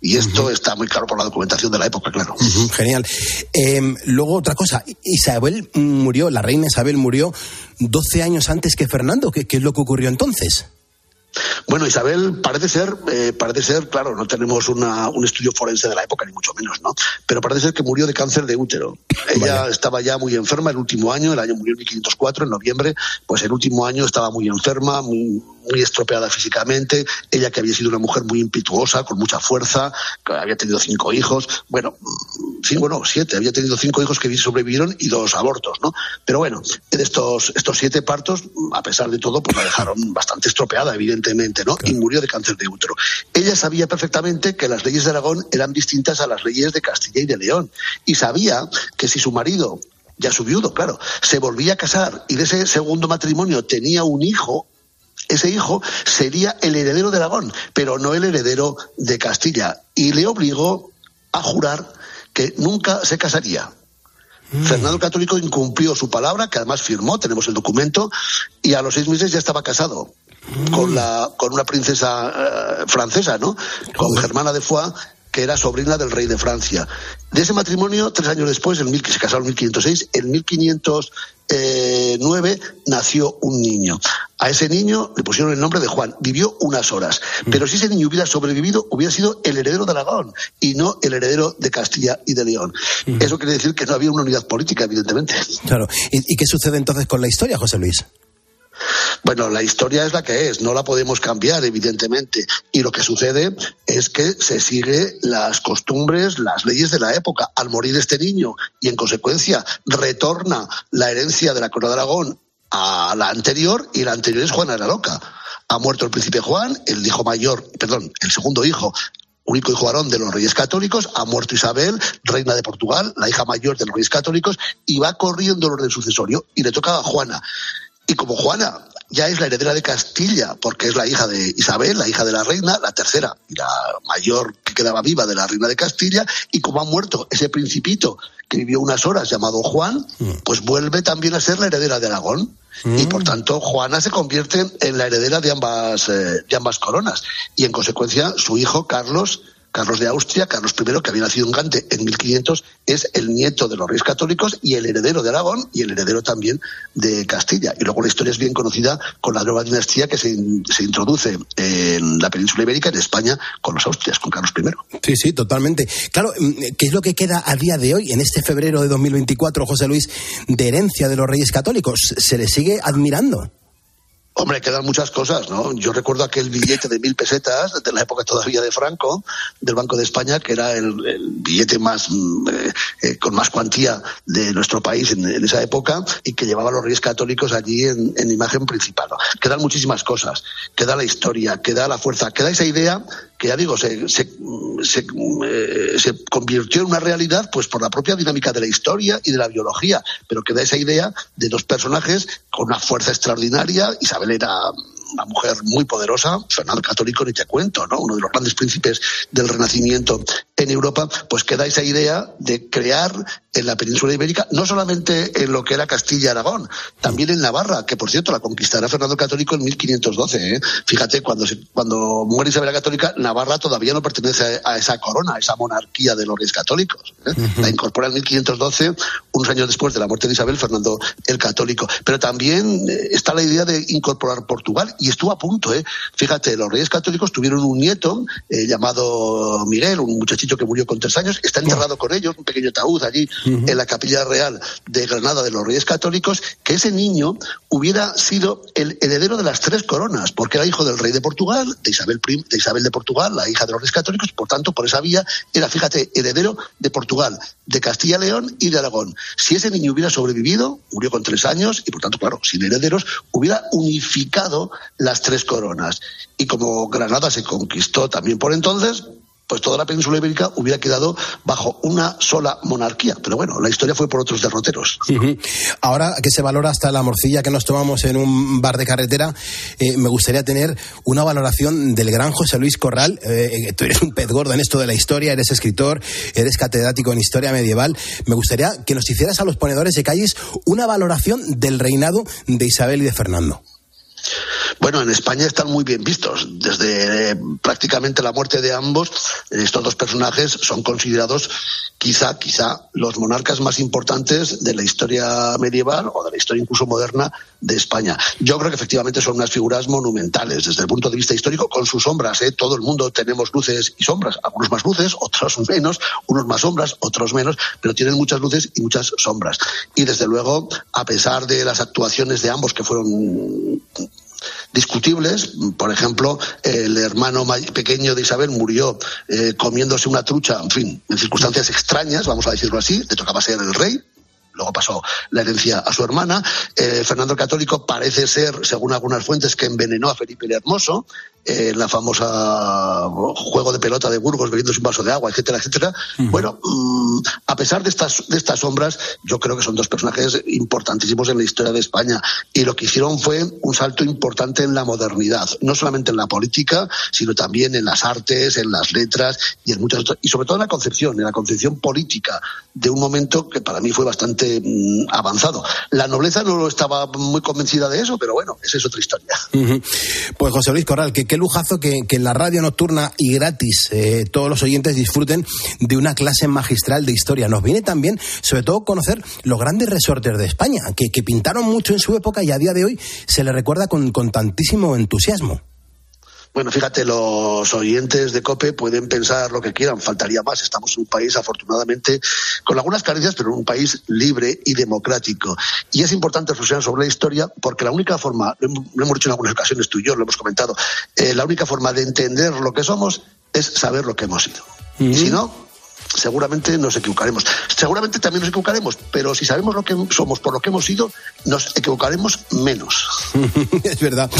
Y esto está muy claro por la documentación de la época, claro. genial. Em, luego, otra cosa. Isabel murió, la reina Isabel murió 12 años antes que Fernando. ¿Qué, qué es lo que ocurrió entonces? Bueno, Isabel parece ser, eh, parece ser, claro, no tenemos un estudio forense de la época, ni mucho menos, ¿no? Pero parece ser que murió de cáncer de útero. Ella estaba ya muy enferma el último año, el año murió en 1504, en noviembre, pues el último año estaba muy enferma, muy, muy estropeada físicamente, ella que había sido una mujer muy impetuosa, con mucha fuerza, que había tenido cinco hijos, bueno, cinco no, siete, había tenido cinco hijos que sobrevivieron y dos abortos, ¿no? Pero bueno, en estos, estos siete partos, a pesar de todo, pues la dejaron bastante estropeada, evidentemente, ¿no? Y murió de cáncer de útero. Ella sabía perfectamente que las leyes de Aragón eran distintas a las leyes de Castilla y de León, y sabía que si su marido ya su viudo, claro, se volvía a casar y de ese segundo matrimonio tenía un hijo, ese hijo sería el heredero de Aragón, pero no el heredero de Castilla. Y le obligó a jurar que nunca se casaría. Mm. Fernando Católico incumplió su palabra, que además firmó, tenemos el documento, y a los seis meses ya estaba casado mm. con, la, con una princesa eh, francesa, ¿no? Con Germana de Foix, que era sobrina del rey de Francia. De ese matrimonio, tres años después, en mil, se casaron en 1506, en 1509 nació un niño. A ese niño le pusieron el nombre de Juan. Vivió unas horas. Mm. Pero si ese niño hubiera sobrevivido, hubiera sido el heredero de Aragón y no el heredero de Castilla y de León. Mm. Eso quiere decir que no había una unidad política, evidentemente. Claro. ¿Y, qué sucede entonces con la historia, José Luis? Bueno, la historia es la que es, no la podemos cambiar, evidentemente. Y lo que sucede es que se sigue las costumbres, las leyes de la época. Al morir este niño y en consecuencia retorna la herencia de la corona de Aragón a la anterior y la anterior es Juana la Loca. Ha muerto el príncipe Juan, el hijo mayor, perdón, el segundo hijo, único hijo varón de los reyes católicos, ha muerto Isabel, reina de Portugal, la hija mayor de los reyes católicos, y va corriendo el orden sucesorio y le toca a Juana. Y como Juana ya es la heredera de Castilla, porque es la hija de Isabel, la hija de la reina, la tercera y la mayor que quedaba viva de la reina de Castilla, y como ha muerto ese principito que vivió unas horas llamado Juan, mm. pues vuelve también a ser la heredera de Aragón. Y por mm. tanto, Juana se convierte en la heredera de ambas, eh, de ambas coronas. Y en consecuencia, su hijo Carlos Carlos de Austria, Carlos I, que había nacido en Gante en 1500, es el nieto de los reyes católicos y el heredero de Aragón y el heredero también de Castilla. Y luego la historia es bien conocida con la nueva dinastía que se, introduce en la península ibérica, en España, con los Austrias, con Carlos I. Sí, sí, totalmente. Claro, mm, ¿qué es lo que queda a día de hoy, en este febrero de 2024, José Luis, de herencia de los reyes católicos? ¿Se le sigue admirando? Hombre, quedan muchas cosas, ¿no? Yo recuerdo aquel billete de mil pesetas de la época todavía de Franco, del Banco de España, que era el, billete más mm, eh, eh, con más cuantía de nuestro país en, esa época y que llevaba a los reyes católicos allí en, imagen principal. Quedan muchísimas cosas. Queda la historia, queda la fuerza, queda esa idea que ya digo, se, se, eh, se, convirtió en una realidad pues por la propia dinámica de la historia y de la biología, pero queda esa idea de dos personajes con una fuerza extraordinaria, Isabel era una mujer muy poderosa, Fernando Católico ni te cuento, ¿no? Uno de los grandes príncipes del Renacimiento en Europa, pues queda esa idea de crear en la península ibérica, no solamente en lo que era Castilla y Aragón, también en Navarra, que por cierto la conquistará Fernando Católico en 1512. ¿eh? Fíjate, cuando, cuando muere Isabel la Católica, Navarra todavía no pertenece a, esa corona, a esa monarquía de los reyes católicos. ¿eh? La incorpora en 1512, unos años después de la muerte de Isabel, Fernando el Católico. Pero también eh, está la idea de incorporar Portugal y estuvo a punto. ¿eh? Fíjate, los reyes católicos tuvieron un nieto eh, llamado Miguel, un muchachito que murió con tres años, está enterrado con ellos, un pequeño taúd allí en la capilla real de Granada de los reyes católicos, que ese niño hubiera sido el heredero de las tres coronas, porque era hijo del rey de Portugal, de Isabel, de Isabel de Portugal, la hija de los reyes católicos, por tanto, por esa vía era, fíjate, heredero de Portugal, de Castilla León y de Aragón. Si ese niño hubiera sobrevivido, murió con tres años y por tanto, claro, sin herederos, hubiera unificado las tres coronas. Y como Granada se conquistó también por entonces, pues toda la península ibérica hubiera quedado bajo una sola monarquía. Pero bueno, la historia fue por otros derroteros. Ahora que se valora hasta la morcilla que nos tomamos en un bar de carretera, eh, me gustaría tener una valoración del gran José Luis Corral. Eh, tú eres un pez gordo en esto de la historia, eres escritor, eres catedrático en historia medieval. Me gustaría que nos hicieras a los ponedores de calles una valoración del reinado de Isabel y de Fernando. Bueno, en España están muy bien vistos. Desde eh, prácticamente la muerte de ambos, estos dos personajes son considerados quizá, quizá los monarcas más importantes de la historia medieval o de la historia incluso moderna de España. Yo creo que efectivamente son unas figuras monumentales desde el punto de vista histórico, con sus sombras. ¿eh? Todo el mundo tenemos luces y sombras, algunos más luces, otros menos, unos más sombras, otros menos, pero tienen muchas luces y muchas sombras. Y desde luego, a pesar de las actuaciones de ambos que fueron discutibles. Por ejemplo, el hermano pequeño de Isabel murió eh, comiéndose una trucha, en fin, en circunstancias extrañas, vamos a decirlo así, le tocaba ser el rey, luego pasó la herencia a su hermana. Eh, Fernando el Católico parece ser, según algunas fuentes, que envenenó a Felipe el Hermoso en la famosa juego de pelota de Burgos bebiéndose un vaso de agua, etcétera, etcétera. Bueno, mm, a pesar de estas, de estas sombras, yo creo que son dos personajes importantísimos en la historia de España y lo que hicieron fue un salto importante en la modernidad, no solamente en la política, sino también en las artes, en las letras y en muchas otras, y sobre todo en la concepción, en la concepción política de un momento que para mí fue bastante mm, avanzado. La nobleza no estaba muy convencida de eso, pero bueno, esa es otra historia. Pues José Luis Corral, ¿qué, qué lujazo que, en la radio nocturna y gratis eh, todos los oyentes disfruten de una clase magistral de historia. Nos viene también, sobre todo, conocer los grandes resortes de España, que, pintaron mucho en su época y a día de hoy se le recuerda con tantísimo entusiasmo. Bueno, fíjate, los oyentes de COPE pueden pensar lo que quieran, faltaría más. Estamos en un país, afortunadamente, con algunas carencias, pero en un país libre y democrático. Y es importante reflexionar sobre la historia porque la única forma, lo hemos dicho en algunas ocasiones tú y yo, lo hemos comentado, eh, la única forma de entender lo que somos es saber lo que hemos sido. Y si no, seguramente nos equivocaremos. Seguramente también nos equivocaremos, pero si sabemos lo que somos por lo que hemos sido, nos equivocaremos menos. es verdad.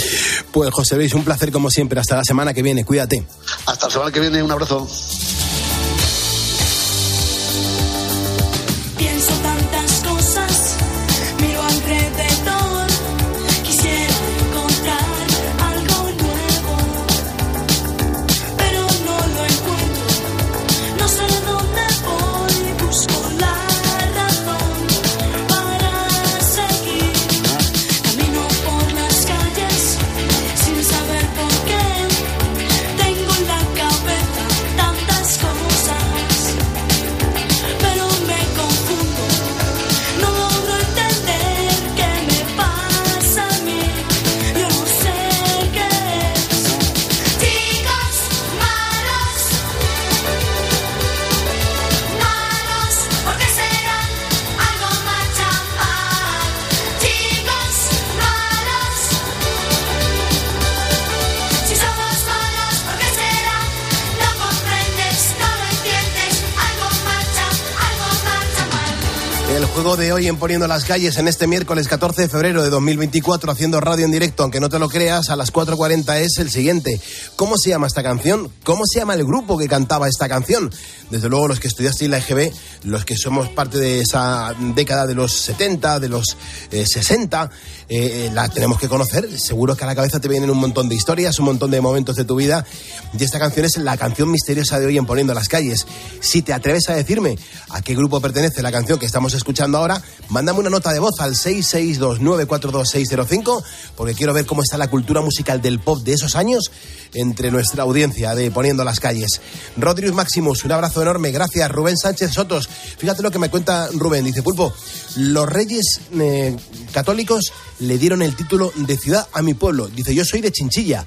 Pues José Luis, un placer como siempre. Hasta la semana que viene. Cuídate. Hasta la semana que viene. Un abrazo. Hoy en Poniendo las Calles en este miércoles 14 de febrero de 2024 haciendo radio en directo, aunque no te lo creas, a las 4.40 es el siguiente. ¿Cómo se llama esta canción? ¿Cómo se llama el grupo que cantaba esta canción? Desde luego los que estudiasteis la EGB, los que somos parte de esa década de los 70, de los 60, eh, eh, la tenemos que conocer. Seguro que a la cabeza te vienen un montón de historias, un montón de momentos de tu vida. Y esta canción es la canción misteriosa de hoy en Poniendo las Calles. Si te atreves a decirme a qué grupo pertenece la canción que estamos escuchando ahora, mándame una nota de voz al 662942605 porque quiero ver cómo está la cultura musical del pop de esos años entre nuestra audiencia de Poniendo las Calles. Rodrius Maximus, un abrazo enorme. Gracias, Rubén Sánchez Sotos. Fíjate lo que me cuenta Rubén. Dice, Pulpo, los reyes eh, católicos le dieron el título de ciudad a mi pueblo. Dice, yo soy de Chinchilla.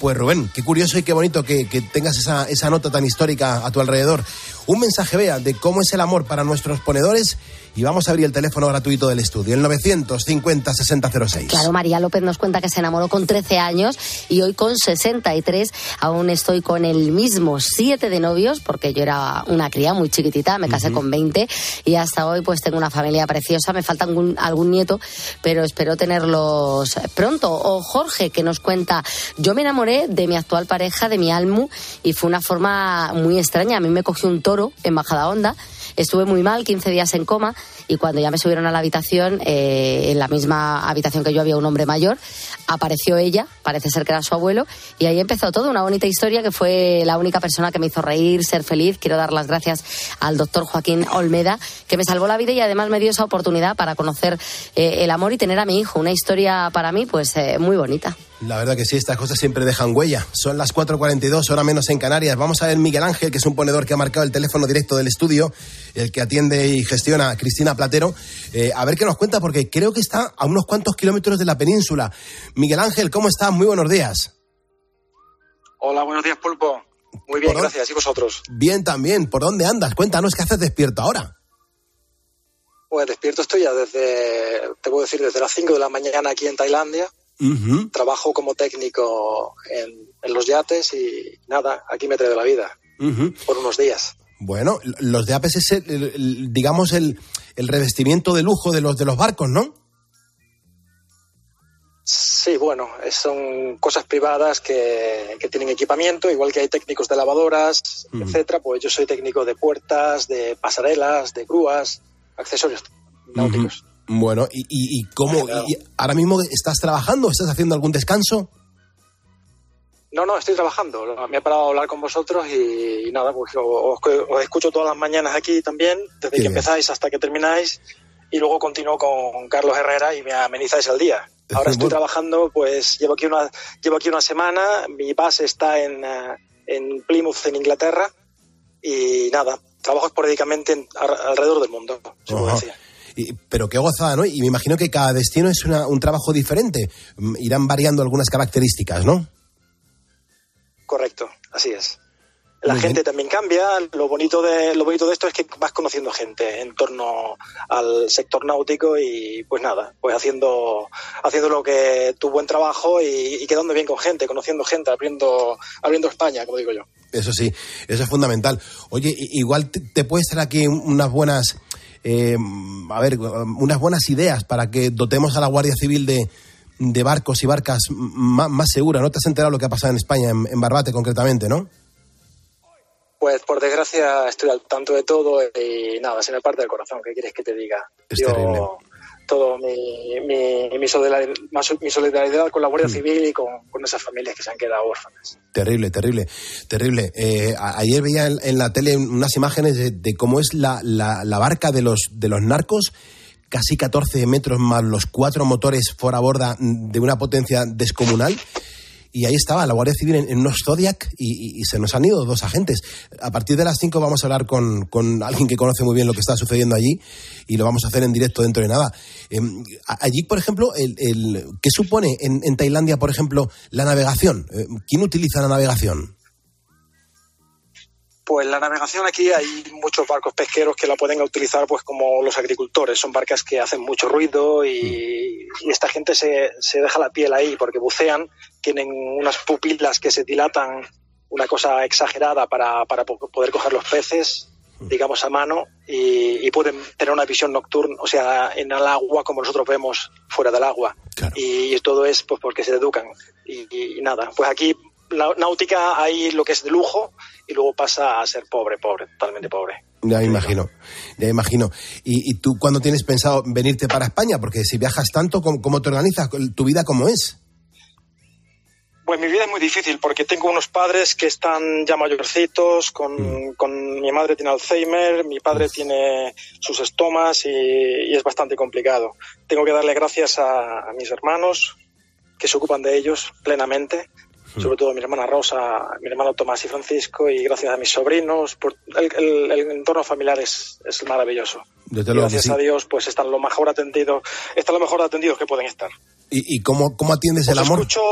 Pues Rubén, qué curioso y qué bonito que, tengas esa, esa, nota tan histórica a tu alrededor. Un mensaje, vea, de cómo es el amor para nuestros ponedores y vamos a abrir el teléfono gratuito del estudio, el 950-6006. Claro, María López nos cuenta que se enamoró con 13 años y hoy con 63 aún estoy con el mismo siete de novios porque yo era una cría muy chiquitita, me casé con 20 y hasta hoy pues tengo una familia preciosa, me falta algún, algún nieto, pero espero tenerlos pronto. O Jorge que nos cuenta, yo me enamoré de mi actual pareja, de mi Almu y fue una forma muy extraña, a mí me cogió un toro en Bajada Onda Estuve muy mal, 15 días en coma, y cuando ya me subieron a la habitación, eh, en la misma habitación que yo había un hombre mayor, apareció ella, parece ser que era su abuelo, y ahí empezó todo, una bonita historia que fue la única persona que me hizo reír, ser feliz. Quiero dar las gracias al doctor Joaquín Olmeda, que me salvó la vida y además me dio esa oportunidad para conocer eh, el amor y tener a mi hijo. Una historia para mí, pues, eh, muy bonita. La verdad que sí, estas cosas siempre dejan huella. Son las 4.42, hora menos en Canarias. Vamos a ver Miguel Ángel, que es un ponedor que ha marcado el teléfono directo del estudio, el que atiende y gestiona Cristina Platero. Eh, a ver qué nos cuenta, porque creo que está a unos cuantos kilómetros de la península. Miguel Ángel, ¿cómo estás? Muy buenos días. Hola, buenos días, Pulpo. Muy bien, gracias. ¿Y vosotros? Bien, también. ¿Por dónde andas? Cuéntanos qué haces despierto ahora. Pues despierto estoy ya desde, te puedo decir, desde las 5 de la mañana aquí en Tailandia Trabajo como técnico en, los yates y nada, aquí me trae la vida por unos días. Bueno, los yates es, digamos, el, revestimiento de lujo de los, de los barcos, ¿no? Sí, bueno, son cosas privadas que, tienen equipamiento, igual que hay técnicos de lavadoras, etcétera. Pues yo soy técnico de puertas, de pasarelas, de grúas, accesorios náuticos. Bueno, ¿y, y, cómo? ¿Ahora mismo estás trabajando? ¿Estás haciendo algún descanso? No, no, estoy trabajando. Me he parado a hablar con vosotros y, nada, pues os, escucho todas las mañanas aquí también, desde que empezáis hasta que termináis, y luego continúo con Carlos Herrera y me amenizáis el día. Ahora estoy trabajando, pues llevo aquí una, llevo aquí una semana, mi base está en, eh, en Plymouth, en Inglaterra, y nada, trabajo esporádicamente alrededor del mundo, pero qué gozada, ¿no? Y me imagino que cada destino es un trabajo diferente. Mm, irán variando algunas características, ¿no? Correcto, así es. La gente también cambia. Lo bonito de lo bonito de esto es que vas conociendo gente en torno al sector náutico y pues nada, pues haciendo haciendo lo que tu buen trabajo y, quedando bien con gente, conociendo gente, abriendo abriendo España, como digo yo. Eso sí, eso es fundamental. Oye, igual te, puede ser aquí unas buenas eh, a ver, unas buenas ideas para que dotemos a la Guardia Civil de, de barcos y barcas más, seguras. ¿No te has enterado lo que ha pasado en España, en Barbate concretamente, no? Pues por desgracia estoy al tanto de todo y nada, se me parte del corazón. ¿Qué quieres que te diga? Yo, todo mi, mi, mi, solidaridad, con la Guardia mm. Civil y con, esas familias que se han quedado órfanas. Terrible, terrible, terrible. Eh, ayer veía en, la tele unas imágenes de, cómo es la, la, la, barca de los, de los narcos, casi 14 metros más los cuatro motores fuera borda de una potencia descomunal y ahí estaba la Guardia Civil en, unos Zodiac y, se nos han ido dos agentes. A partir de las 5 vamos a hablar con, alguien que conoce muy bien lo que está sucediendo allí y lo vamos a hacer en directo dentro de nada. Em, allí, por ejemplo, el, ¿qué supone en, Tailandia, por ejemplo, la navegación? Eh, ¿Quién utiliza la navegación? Pues la navegación aquí hay muchos barcos pesqueros que la pueden utilizar pues como los agricultores. Son barcas que hacen mucho ruido y, mm. esta gente se, se, deja la piel ahí porque bucean, tienen unas pupilas que se dilatan, una cosa exagerada para, para poder coger los peces, mm. digamos, a mano y, pueden tener una visión nocturna, o sea, en el agua como nosotros vemos fuera del agua. Y, todo es pues porque se educan. Y, y nada, pues aquí la náutica hay lo que es de lujo y luego pasa a ser pobre, pobre, totalmente pobre. Ya me imagino, ya me imagino. ¿Y, tú cuándo tienes pensado venirte para España? Porque si viajas tanto, ¿cómo, te organizas? ¿Tu vida cómo es? Pues mi vida es muy difícil porque tengo unos padres que están ya mayorcitos, con, mm. mi madre tiene Alzheimer, mi padre tiene sus estomas y, es bastante complicado. Tengo que darle gracias a mis hermanos que se ocupan de ellos plenamente. Sobre todo mi hermana Rosa, mi hermano Tomás y Francisco, y gracias a mis sobrinos, por el, entorno familiar es, maravilloso. gracias a Dios, pues están lo mejor atendidos, están lo mejor atendidos que pueden estar. ¿Y, cómo, cómo atiendes el amor? Escucho,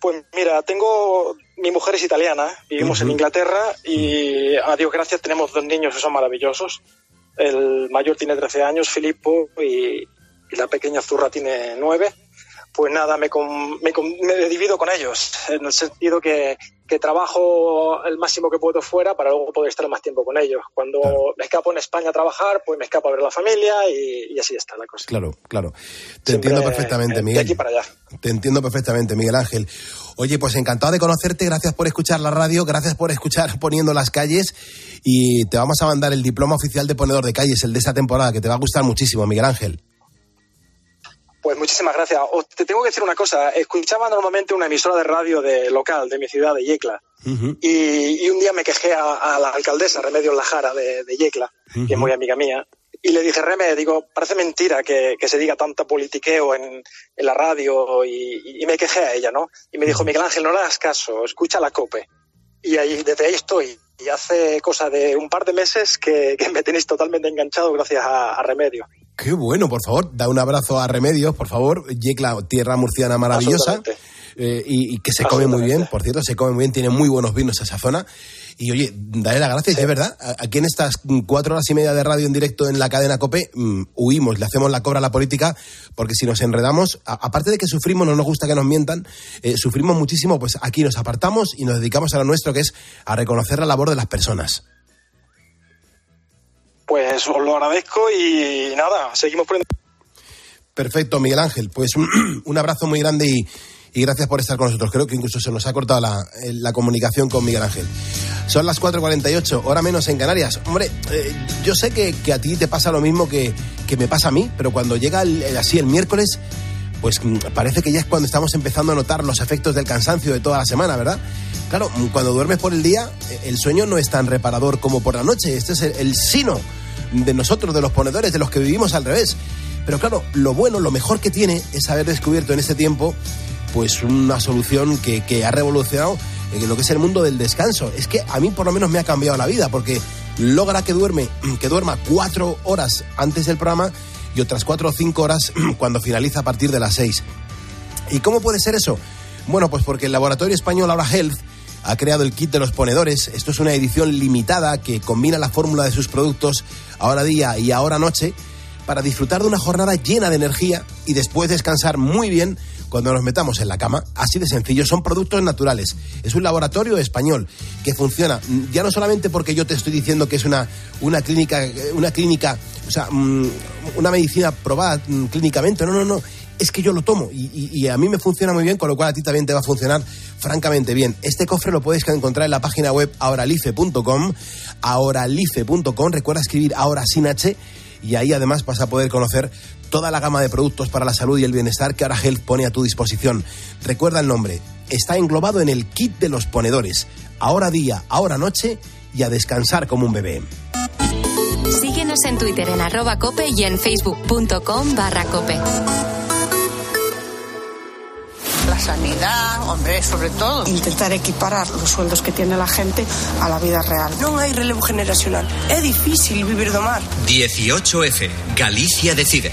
pues mira, tengo, mi mujer es italiana, vivimos en Inglaterra y a Dios gracias tenemos dos niños que son maravillosos. El mayor tiene 13 años, Filippo, y, y la pequeña Zurra tiene 9 pues nada, me, me, divido con ellos, en el sentido que, trabajo el máximo que puedo fuera para luego poder estar más tiempo con ellos. Cuando me escapo en España a trabajar, pues me escapo a ver la familia y, así está la cosa. Claro, claro. Te entiendo perfectamente, Miguel. De aquí para allá. Te entiendo perfectamente, Miguel Ángel. Oye, pues encantado de conocerte, gracias por escuchar la radio, gracias por escuchar Poniendo las calles y te vamos a mandar el diploma oficial de ponedor de calles, el de esta temporada, que te va a gustar muchísimo, Miguel Ángel. Pues muchísimas gracias. te tengo que decir una cosa. Escuchaba normalmente una emisora de radio de local de mi ciudad, de Yecla. y, un día me quejé a, la alcaldesa Remedios Lajara de, de Yecla, que es muy amiga mía. Y le dije, Reme, digo, parece mentira que, se diga tanto politiqueo en, la radio. Y, me quejé a ella, ¿no? Y me dijo, Miguel Ángel, no le hagas caso, escucha la COPE. Y ahí, desde ahí estoy. Y hace cosa de un par de meses que, me tenéis totalmente enganchado gracias a, a Remedio. Qué bueno, por favor, da un abrazo a Remedios, por favor. Yecla, tierra murciana maravillosa. Eh, y, que se come muy bien, por cierto, se come muy bien, tiene muy buenos vinos esa zona. Y oye, dale las gracias, es verdad. Aquí en estas cuatro horas y media de radio en directo en la cadena COPE, mm, huimos, le hacemos la cobra a la política, porque si nos enredamos, aparte de que sufrimos, no nos gusta que nos mientan, eh, sufrimos muchísimo, pues aquí nos apartamos y nos dedicamos a lo nuestro, que es a reconocer la labor de las personas. Pues os lo agradezco y nada, seguimos poniendo. Perfecto, Miguel Ángel. Pues un abrazo muy grande y, gracias por estar con nosotros. Creo que incluso se nos ha cortado la, comunicación con Miguel Ángel. Son las 4.48, hora menos en Canarias. Hombre, eh, yo sé que, a ti te pasa lo mismo que, me pasa a mí, pero cuando llega así el miércoles, pues mm, parece que ya es cuando estamos empezando a notar los efectos del cansancio de toda la semana, ¿verdad? Claro, mm, cuando duermes por el día, eh, el sueño no es tan reparador como por la noche. Este es el sino de nosotros, de los ponedores, de los que vivimos al revés. Pero claro, lo bueno, lo mejor que tiene es haber descubierto en este tiempo pues una solución que, que ha revolucionado en lo que es el mundo del descanso. Es que a mí por lo menos me ha cambiado la vida porque logra que duerme, que duerma cuatro horas antes del programa y otras cuatro o cinco horas cuando finaliza a partir de las seis. ¿Y cómo puede ser eso? Bueno, pues porque el laboratorio español Aura Health ha creado el kit de los ponedores. Esto es una edición limitada que combina la fórmula de sus productos ahora día y ahora noche para disfrutar de una jornada llena de energía y después descansar muy bien cuando nos metamos en la cama. Así de sencillo, son productos naturales. Es un laboratorio español que funciona ya no solamente porque yo te estoy diciendo que es una, una clínica, una clínica, o sea, mm, una medicina probada mm, clínicamente, no, no, no. Es que yo lo tomo y, a mí me funciona muy bien, con lo cual a ti también te va a funcionar francamente bien. Este cofre lo puedes encontrar en la página web ahoralife.com, ahoralife.com, recuerda escribir ahora sin H y ahí además vas a poder conocer toda la gama de productos para la salud y el bienestar que Ahora Health pone a tu disposición. Recuerda el nombre, está englobado en el kit de los ponedores. Ahora día, ahora noche y a descansar como un bebé. Síguenos en Twitter en arroba cope y en facebook.com barra cope sanidad, hombre, sobre todo. Intentar equiparar los sueldos que tiene la gente a la vida real. No hay relevo generacional. Es difícil vivir de mar. 18F. Galicia decide.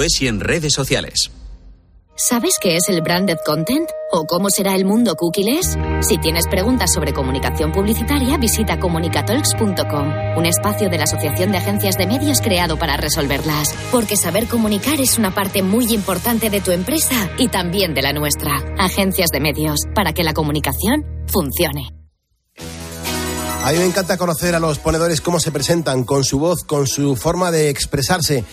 y en redes sociales. ¿Sabes qué es el branded content? ¿O cómo será el mundo cookieless? Si tienes preguntas sobre comunicación publicitaria, visita comunicatalks.com, un espacio de la Asociación de Agencias de Medios creado para resolverlas. Porque saber comunicar es una parte muy importante de tu empresa y también de la nuestra. Agencias de Medios, para que la comunicación funcione. A mí me encanta conocer a los ponedores cómo se presentan, con su voz, con su forma de expresarse.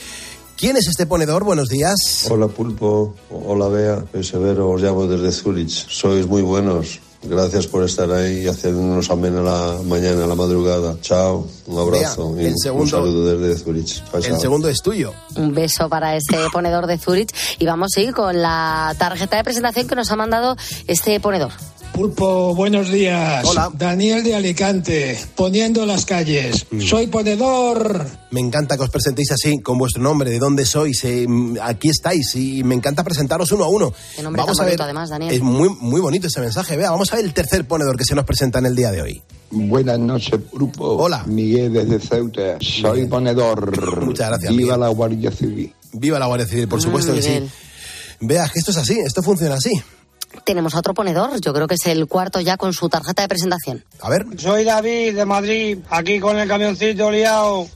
¿Quién es este ponedor? Buenos días. Hola Pulpo, hola Bea, soy Severo, os llamo desde Zurich. Sois muy buenos. Gracias por estar ahí y hacernos amena la mañana, la madrugada. Chao, un abrazo Bea, el y segundo, un saludo desde Zurich. Chao, El segundo es tuyo. Un beso para este ponedor de Zurich y vamos a ir con la tarjeta de presentación que nos ha mandado este ponedor. Pulpo, buenos días. Hola. Daniel de Alicante, poniendo las calles. Mm. Soy ponedor. Me encanta que os presentéis así, con vuestro nombre, de dónde sois, eh, aquí estáis, y me encanta presentaros uno a uno. Qué nombre Vamos tan a ver, bonito, además, Daniel. es muy, muy bonito ese mensaje. Vea, vamos a ver el tercer ponedor que se nos presenta en el día de hoy. Buenas noches, grupo. Hola. Miguel desde Ceuta. Soy ponedor. Muchas gracias, Viva Miguel. la Guardia Civil. Viva la Guardia Civil, por Mm, supuesto que sí. Vea, que esto es así, esto funciona así. Tenemos a otro ponedor, yo creo que es el cuarto ya con su tarjeta de presentación. A ver. Soy David de Madrid, aquí con el camioncito liado.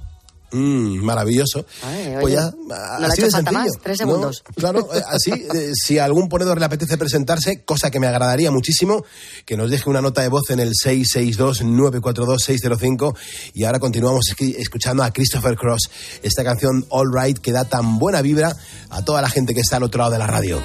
Mm, maravilloso. Ay, pues ya, no le ha así hecho de falta sencillo. más, tres ¿no? segundos. Claro, eh, así, eh, si a algún ponedor le apetece presentarse, cosa que me agradaría muchísimo, que nos deje una nota de voz en el 662-942-605. Y ahora continuamos escuchando a Christopher Cross, esta canción All Right, que da tan buena vibra a toda la gente que está al otro lado de la radio.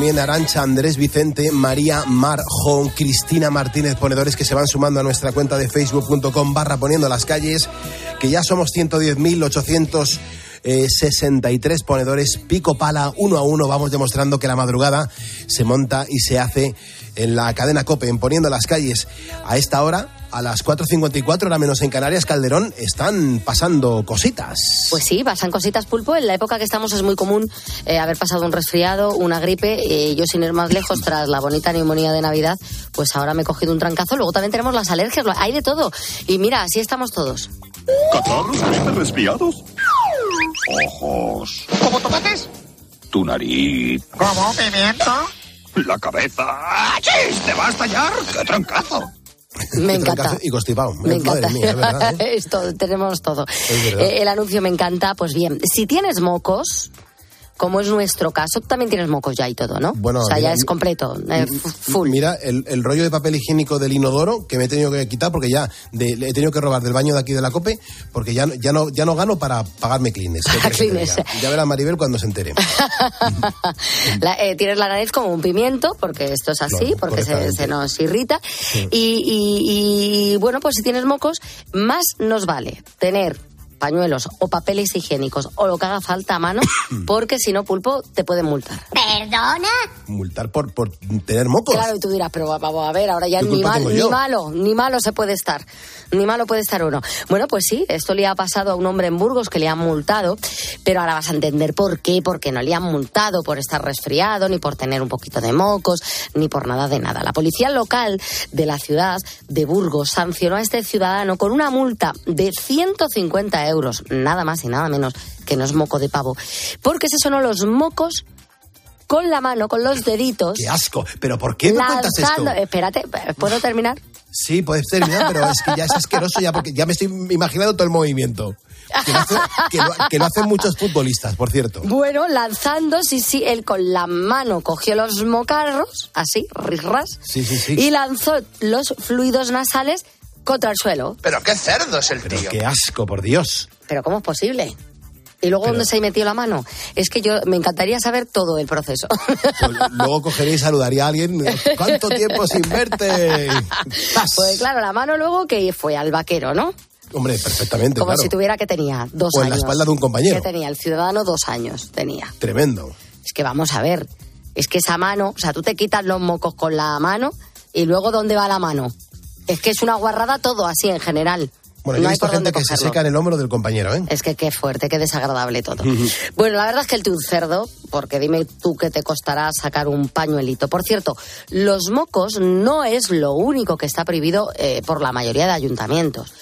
Arancha, Andrés Vicente, María Marjón, Cristina Martínez, ponedores que se van sumando a nuestra cuenta de facebook.com barra poniendo las calles, que ya somos 110.863 ponedores, pico pala, uno a uno, vamos demostrando que la madrugada se monta y se hace en la cadena COPE, en poniendo las calles. A esta hora a las 4.54, hora menos en Canarias, Calderón, están pasando cositas. Pues sí, pasan cositas pulpo. En la época que estamos es muy común eh, haber pasado un resfriado, una gripe. Eh, yo, sin ir más lejos, tras la bonita neumonía de Navidad, pues ahora me he cogido un trancazo. Luego también tenemos las alergias, hay de todo. Y mira, así estamos todos. ¿Catarros, gripes, resfriados? Ojos. ¿Como tomates? Tu nariz. ¿Como pimiento? La cabeza. ¡Chis! ¿Te va a estallar? ¡Qué trancazo! Me encanta. Y constipado. Me encanta. Mía, verdad, ¿eh? Esto, tenemos todo. Eh, el anuncio me encanta. Pues bien, si tienes mocos, como es nuestro caso, también tienes mocos ya y todo, ¿no? Bueno, o sea, mira, ya es completo, eh, full. Mira, el, el, rollo de papel higiénico del inodoro que me he tenido que quitar porque ya de, le he tenido que robar del baño de aquí de la COPE porque ya, ya, no, ya no gano para pagarme clines. clines. Ya verá Maribel cuando se entere. la, eh, tienes la nariz como un pimiento, porque esto es así, porque se, se nos irrita. Sí. Y, y- y, bueno, pues si tienes mocos, más nos vale tener pañuelos o papeles higiénicos o lo que haga falta a mano, porque si no, pulpo, te pueden multar. ¿Perdona? Multar por, por tener mocos. Claro, y tú dirás, pero vamos a ver, ahora ya ¿Qué ni, mal- ni malo, ni malo se puede estar. Ni malo puede estar uno. Bueno, pues sí, esto le ha pasado a un hombre en Burgos que le han multado, pero ahora vas a entender por qué, porque no le han multado por estar resfriado, ni por tener un poquito de mocos, ni por nada de nada. La policía local de la ciudad de Burgos sancionó a este ciudadano con una multa de 150 euros, nada más y nada menos, que no es moco de pavo, porque se sonó los mocos con la mano, con los deditos. ¡Qué asco! ¿Pero por qué me cuentas esto? Espérate, ¿puedo terminar? Sí, puedes terminar, pero es que ya es asqueroso ya porque ya me estoy imaginando todo el movimiento. Que lo, hace- que lo- que lo hacen muchos futbolistas, por cierto. Bueno, lanzando, sí, sí, él con la mano cogió los mocarros, así, risras, Sí, sí, sí. y lanzó los fluidos nasales contra el suelo. Pero qué cerdo es el tío. ¡Qué asco, por Dios! Pero ¿cómo es posible? ¿Y luego dónde se metió la mano? Es que yo me encantaría saber todo el proceso. Pues luego cogería y saludaría a alguien. ¿Cuánto tiempo sin verte? pues claro, la mano luego que fue al vaquero, ¿no? Hombre, perfectamente, Como claro. si tuviera que tenía dos O en la años. espalda de un compañero. Que tenía el ciudadano dos años, tenía. Tremendo. Es que vamos a ver, es que esa mano, o sea, tú te quitas los mocos con la mano y luego ¿dónde va la mano? Es que es una guarrada todo así en general. Bueno, yo no he hay visto gente que se seca en el hombro del compañero, ¿eh? Es que qué fuerte, qué desagradable todo. Bueno, la verdad es que el cerdo, porque dime tú que te costará sacar un pañuelito. Por cierto, los mocos no es lo único que está prohibido eh, por la mayoría de ayuntamientos.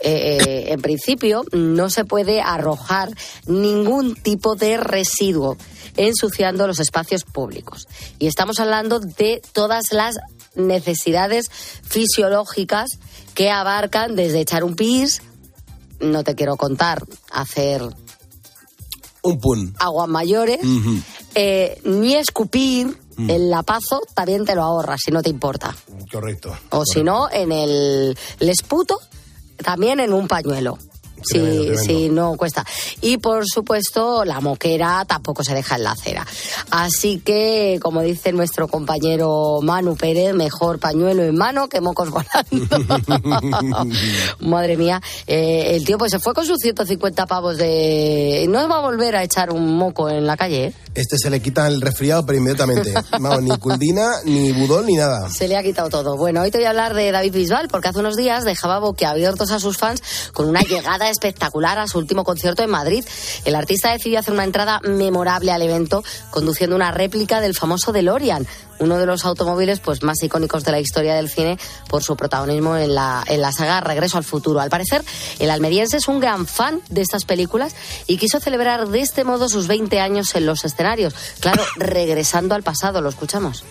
Eh, eh, en principio, no se puede arrojar ningún tipo de residuo ensuciando los espacios públicos. Y estamos hablando de todas las necesidades fisiológicas que abarcan desde echar un pis, no te quiero contar, hacer Un pun. aguas mayores, eh, ni escupir Mm. el lapazo, también te lo ahorras si no te importa. Correcto. O si no, en el, el esputo, también en un pañuelo. Si, Tremendo, tremendo. si no cuesta. Y por supuesto, la moquera tampoco se deja en la acera. Así que, como dice nuestro compañero Manu Pérez, mejor pañuelo en mano que mocos volando. Madre mía, eh, el tío pues se fue con sus 150 pavos de... No va a volver a echar un moco en la calle, ¿eh? Este se le quita el resfriado, pero inmediatamente. Vamos, ni culdina, ni budol, ni nada. Se le ha quitado todo. Bueno, hoy te voy a hablar de David Bisbal, porque hace unos días dejaba boquiabiertos a sus fans con una llegada espectacular a su último concierto en Madrid. El artista decidió hacer una entrada memorable al evento, conduciendo una réplica del famoso DeLorean, uno de los automóviles pues, más icónicos de la historia del cine por su protagonismo en la, en la saga Regreso al Futuro. Al parecer, el almeriense es un gran fan de estas películas y quiso celebrar de este modo sus 20 años en los escenarios. Claro, regresando al pasado, lo escuchamos.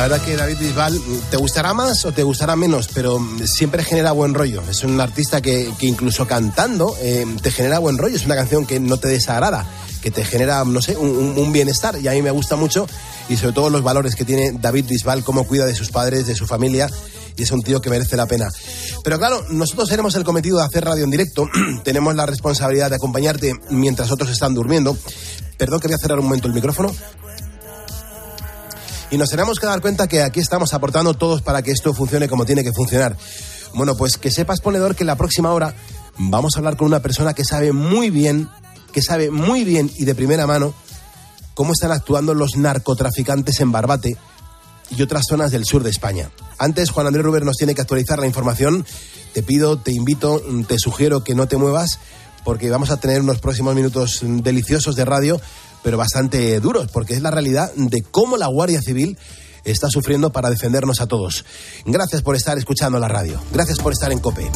La verdad que David Bisbal te gustará más o te gustará menos, pero siempre genera buen rollo. Es un artista que, incluso cantando eh, te genera buen rollo. Es una canción que no te desagrada, que te genera, no sé, un, bienestar. Y a mí me gusta mucho y sobre todo los valores que tiene David Bisbal, cómo cuida de sus padres, de su familia. Y es un tío que merece la pena. Pero claro, nosotros tenemos el cometido de hacer radio en directo. tenemos la responsabilidad de acompañarte mientras otros están durmiendo. Perdón que voy a cerrar un momento el micrófono y nos tenemos que dar cuenta que aquí estamos aportando todos para que esto funcione como tiene que funcionar. Bueno, pues que sepas, ponedor, que la próxima hora vamos a hablar con una persona que sabe muy bien, que sabe muy bien y de primera mano cómo están actuando los narcotraficantes en Barbate y otras zonas del sur de España. Antes, Juan Andrés Ruber nos tiene que actualizar la información. Te pido, te invito, te sugiero que no te muevas porque vamos a tener unos próximos minutos deliciosos de radio pero bastante duros, porque es la realidad de cómo la Guardia Civil está sufriendo para defendernos a todos. Gracias por estar escuchando la radio. Gracias por estar en COPE.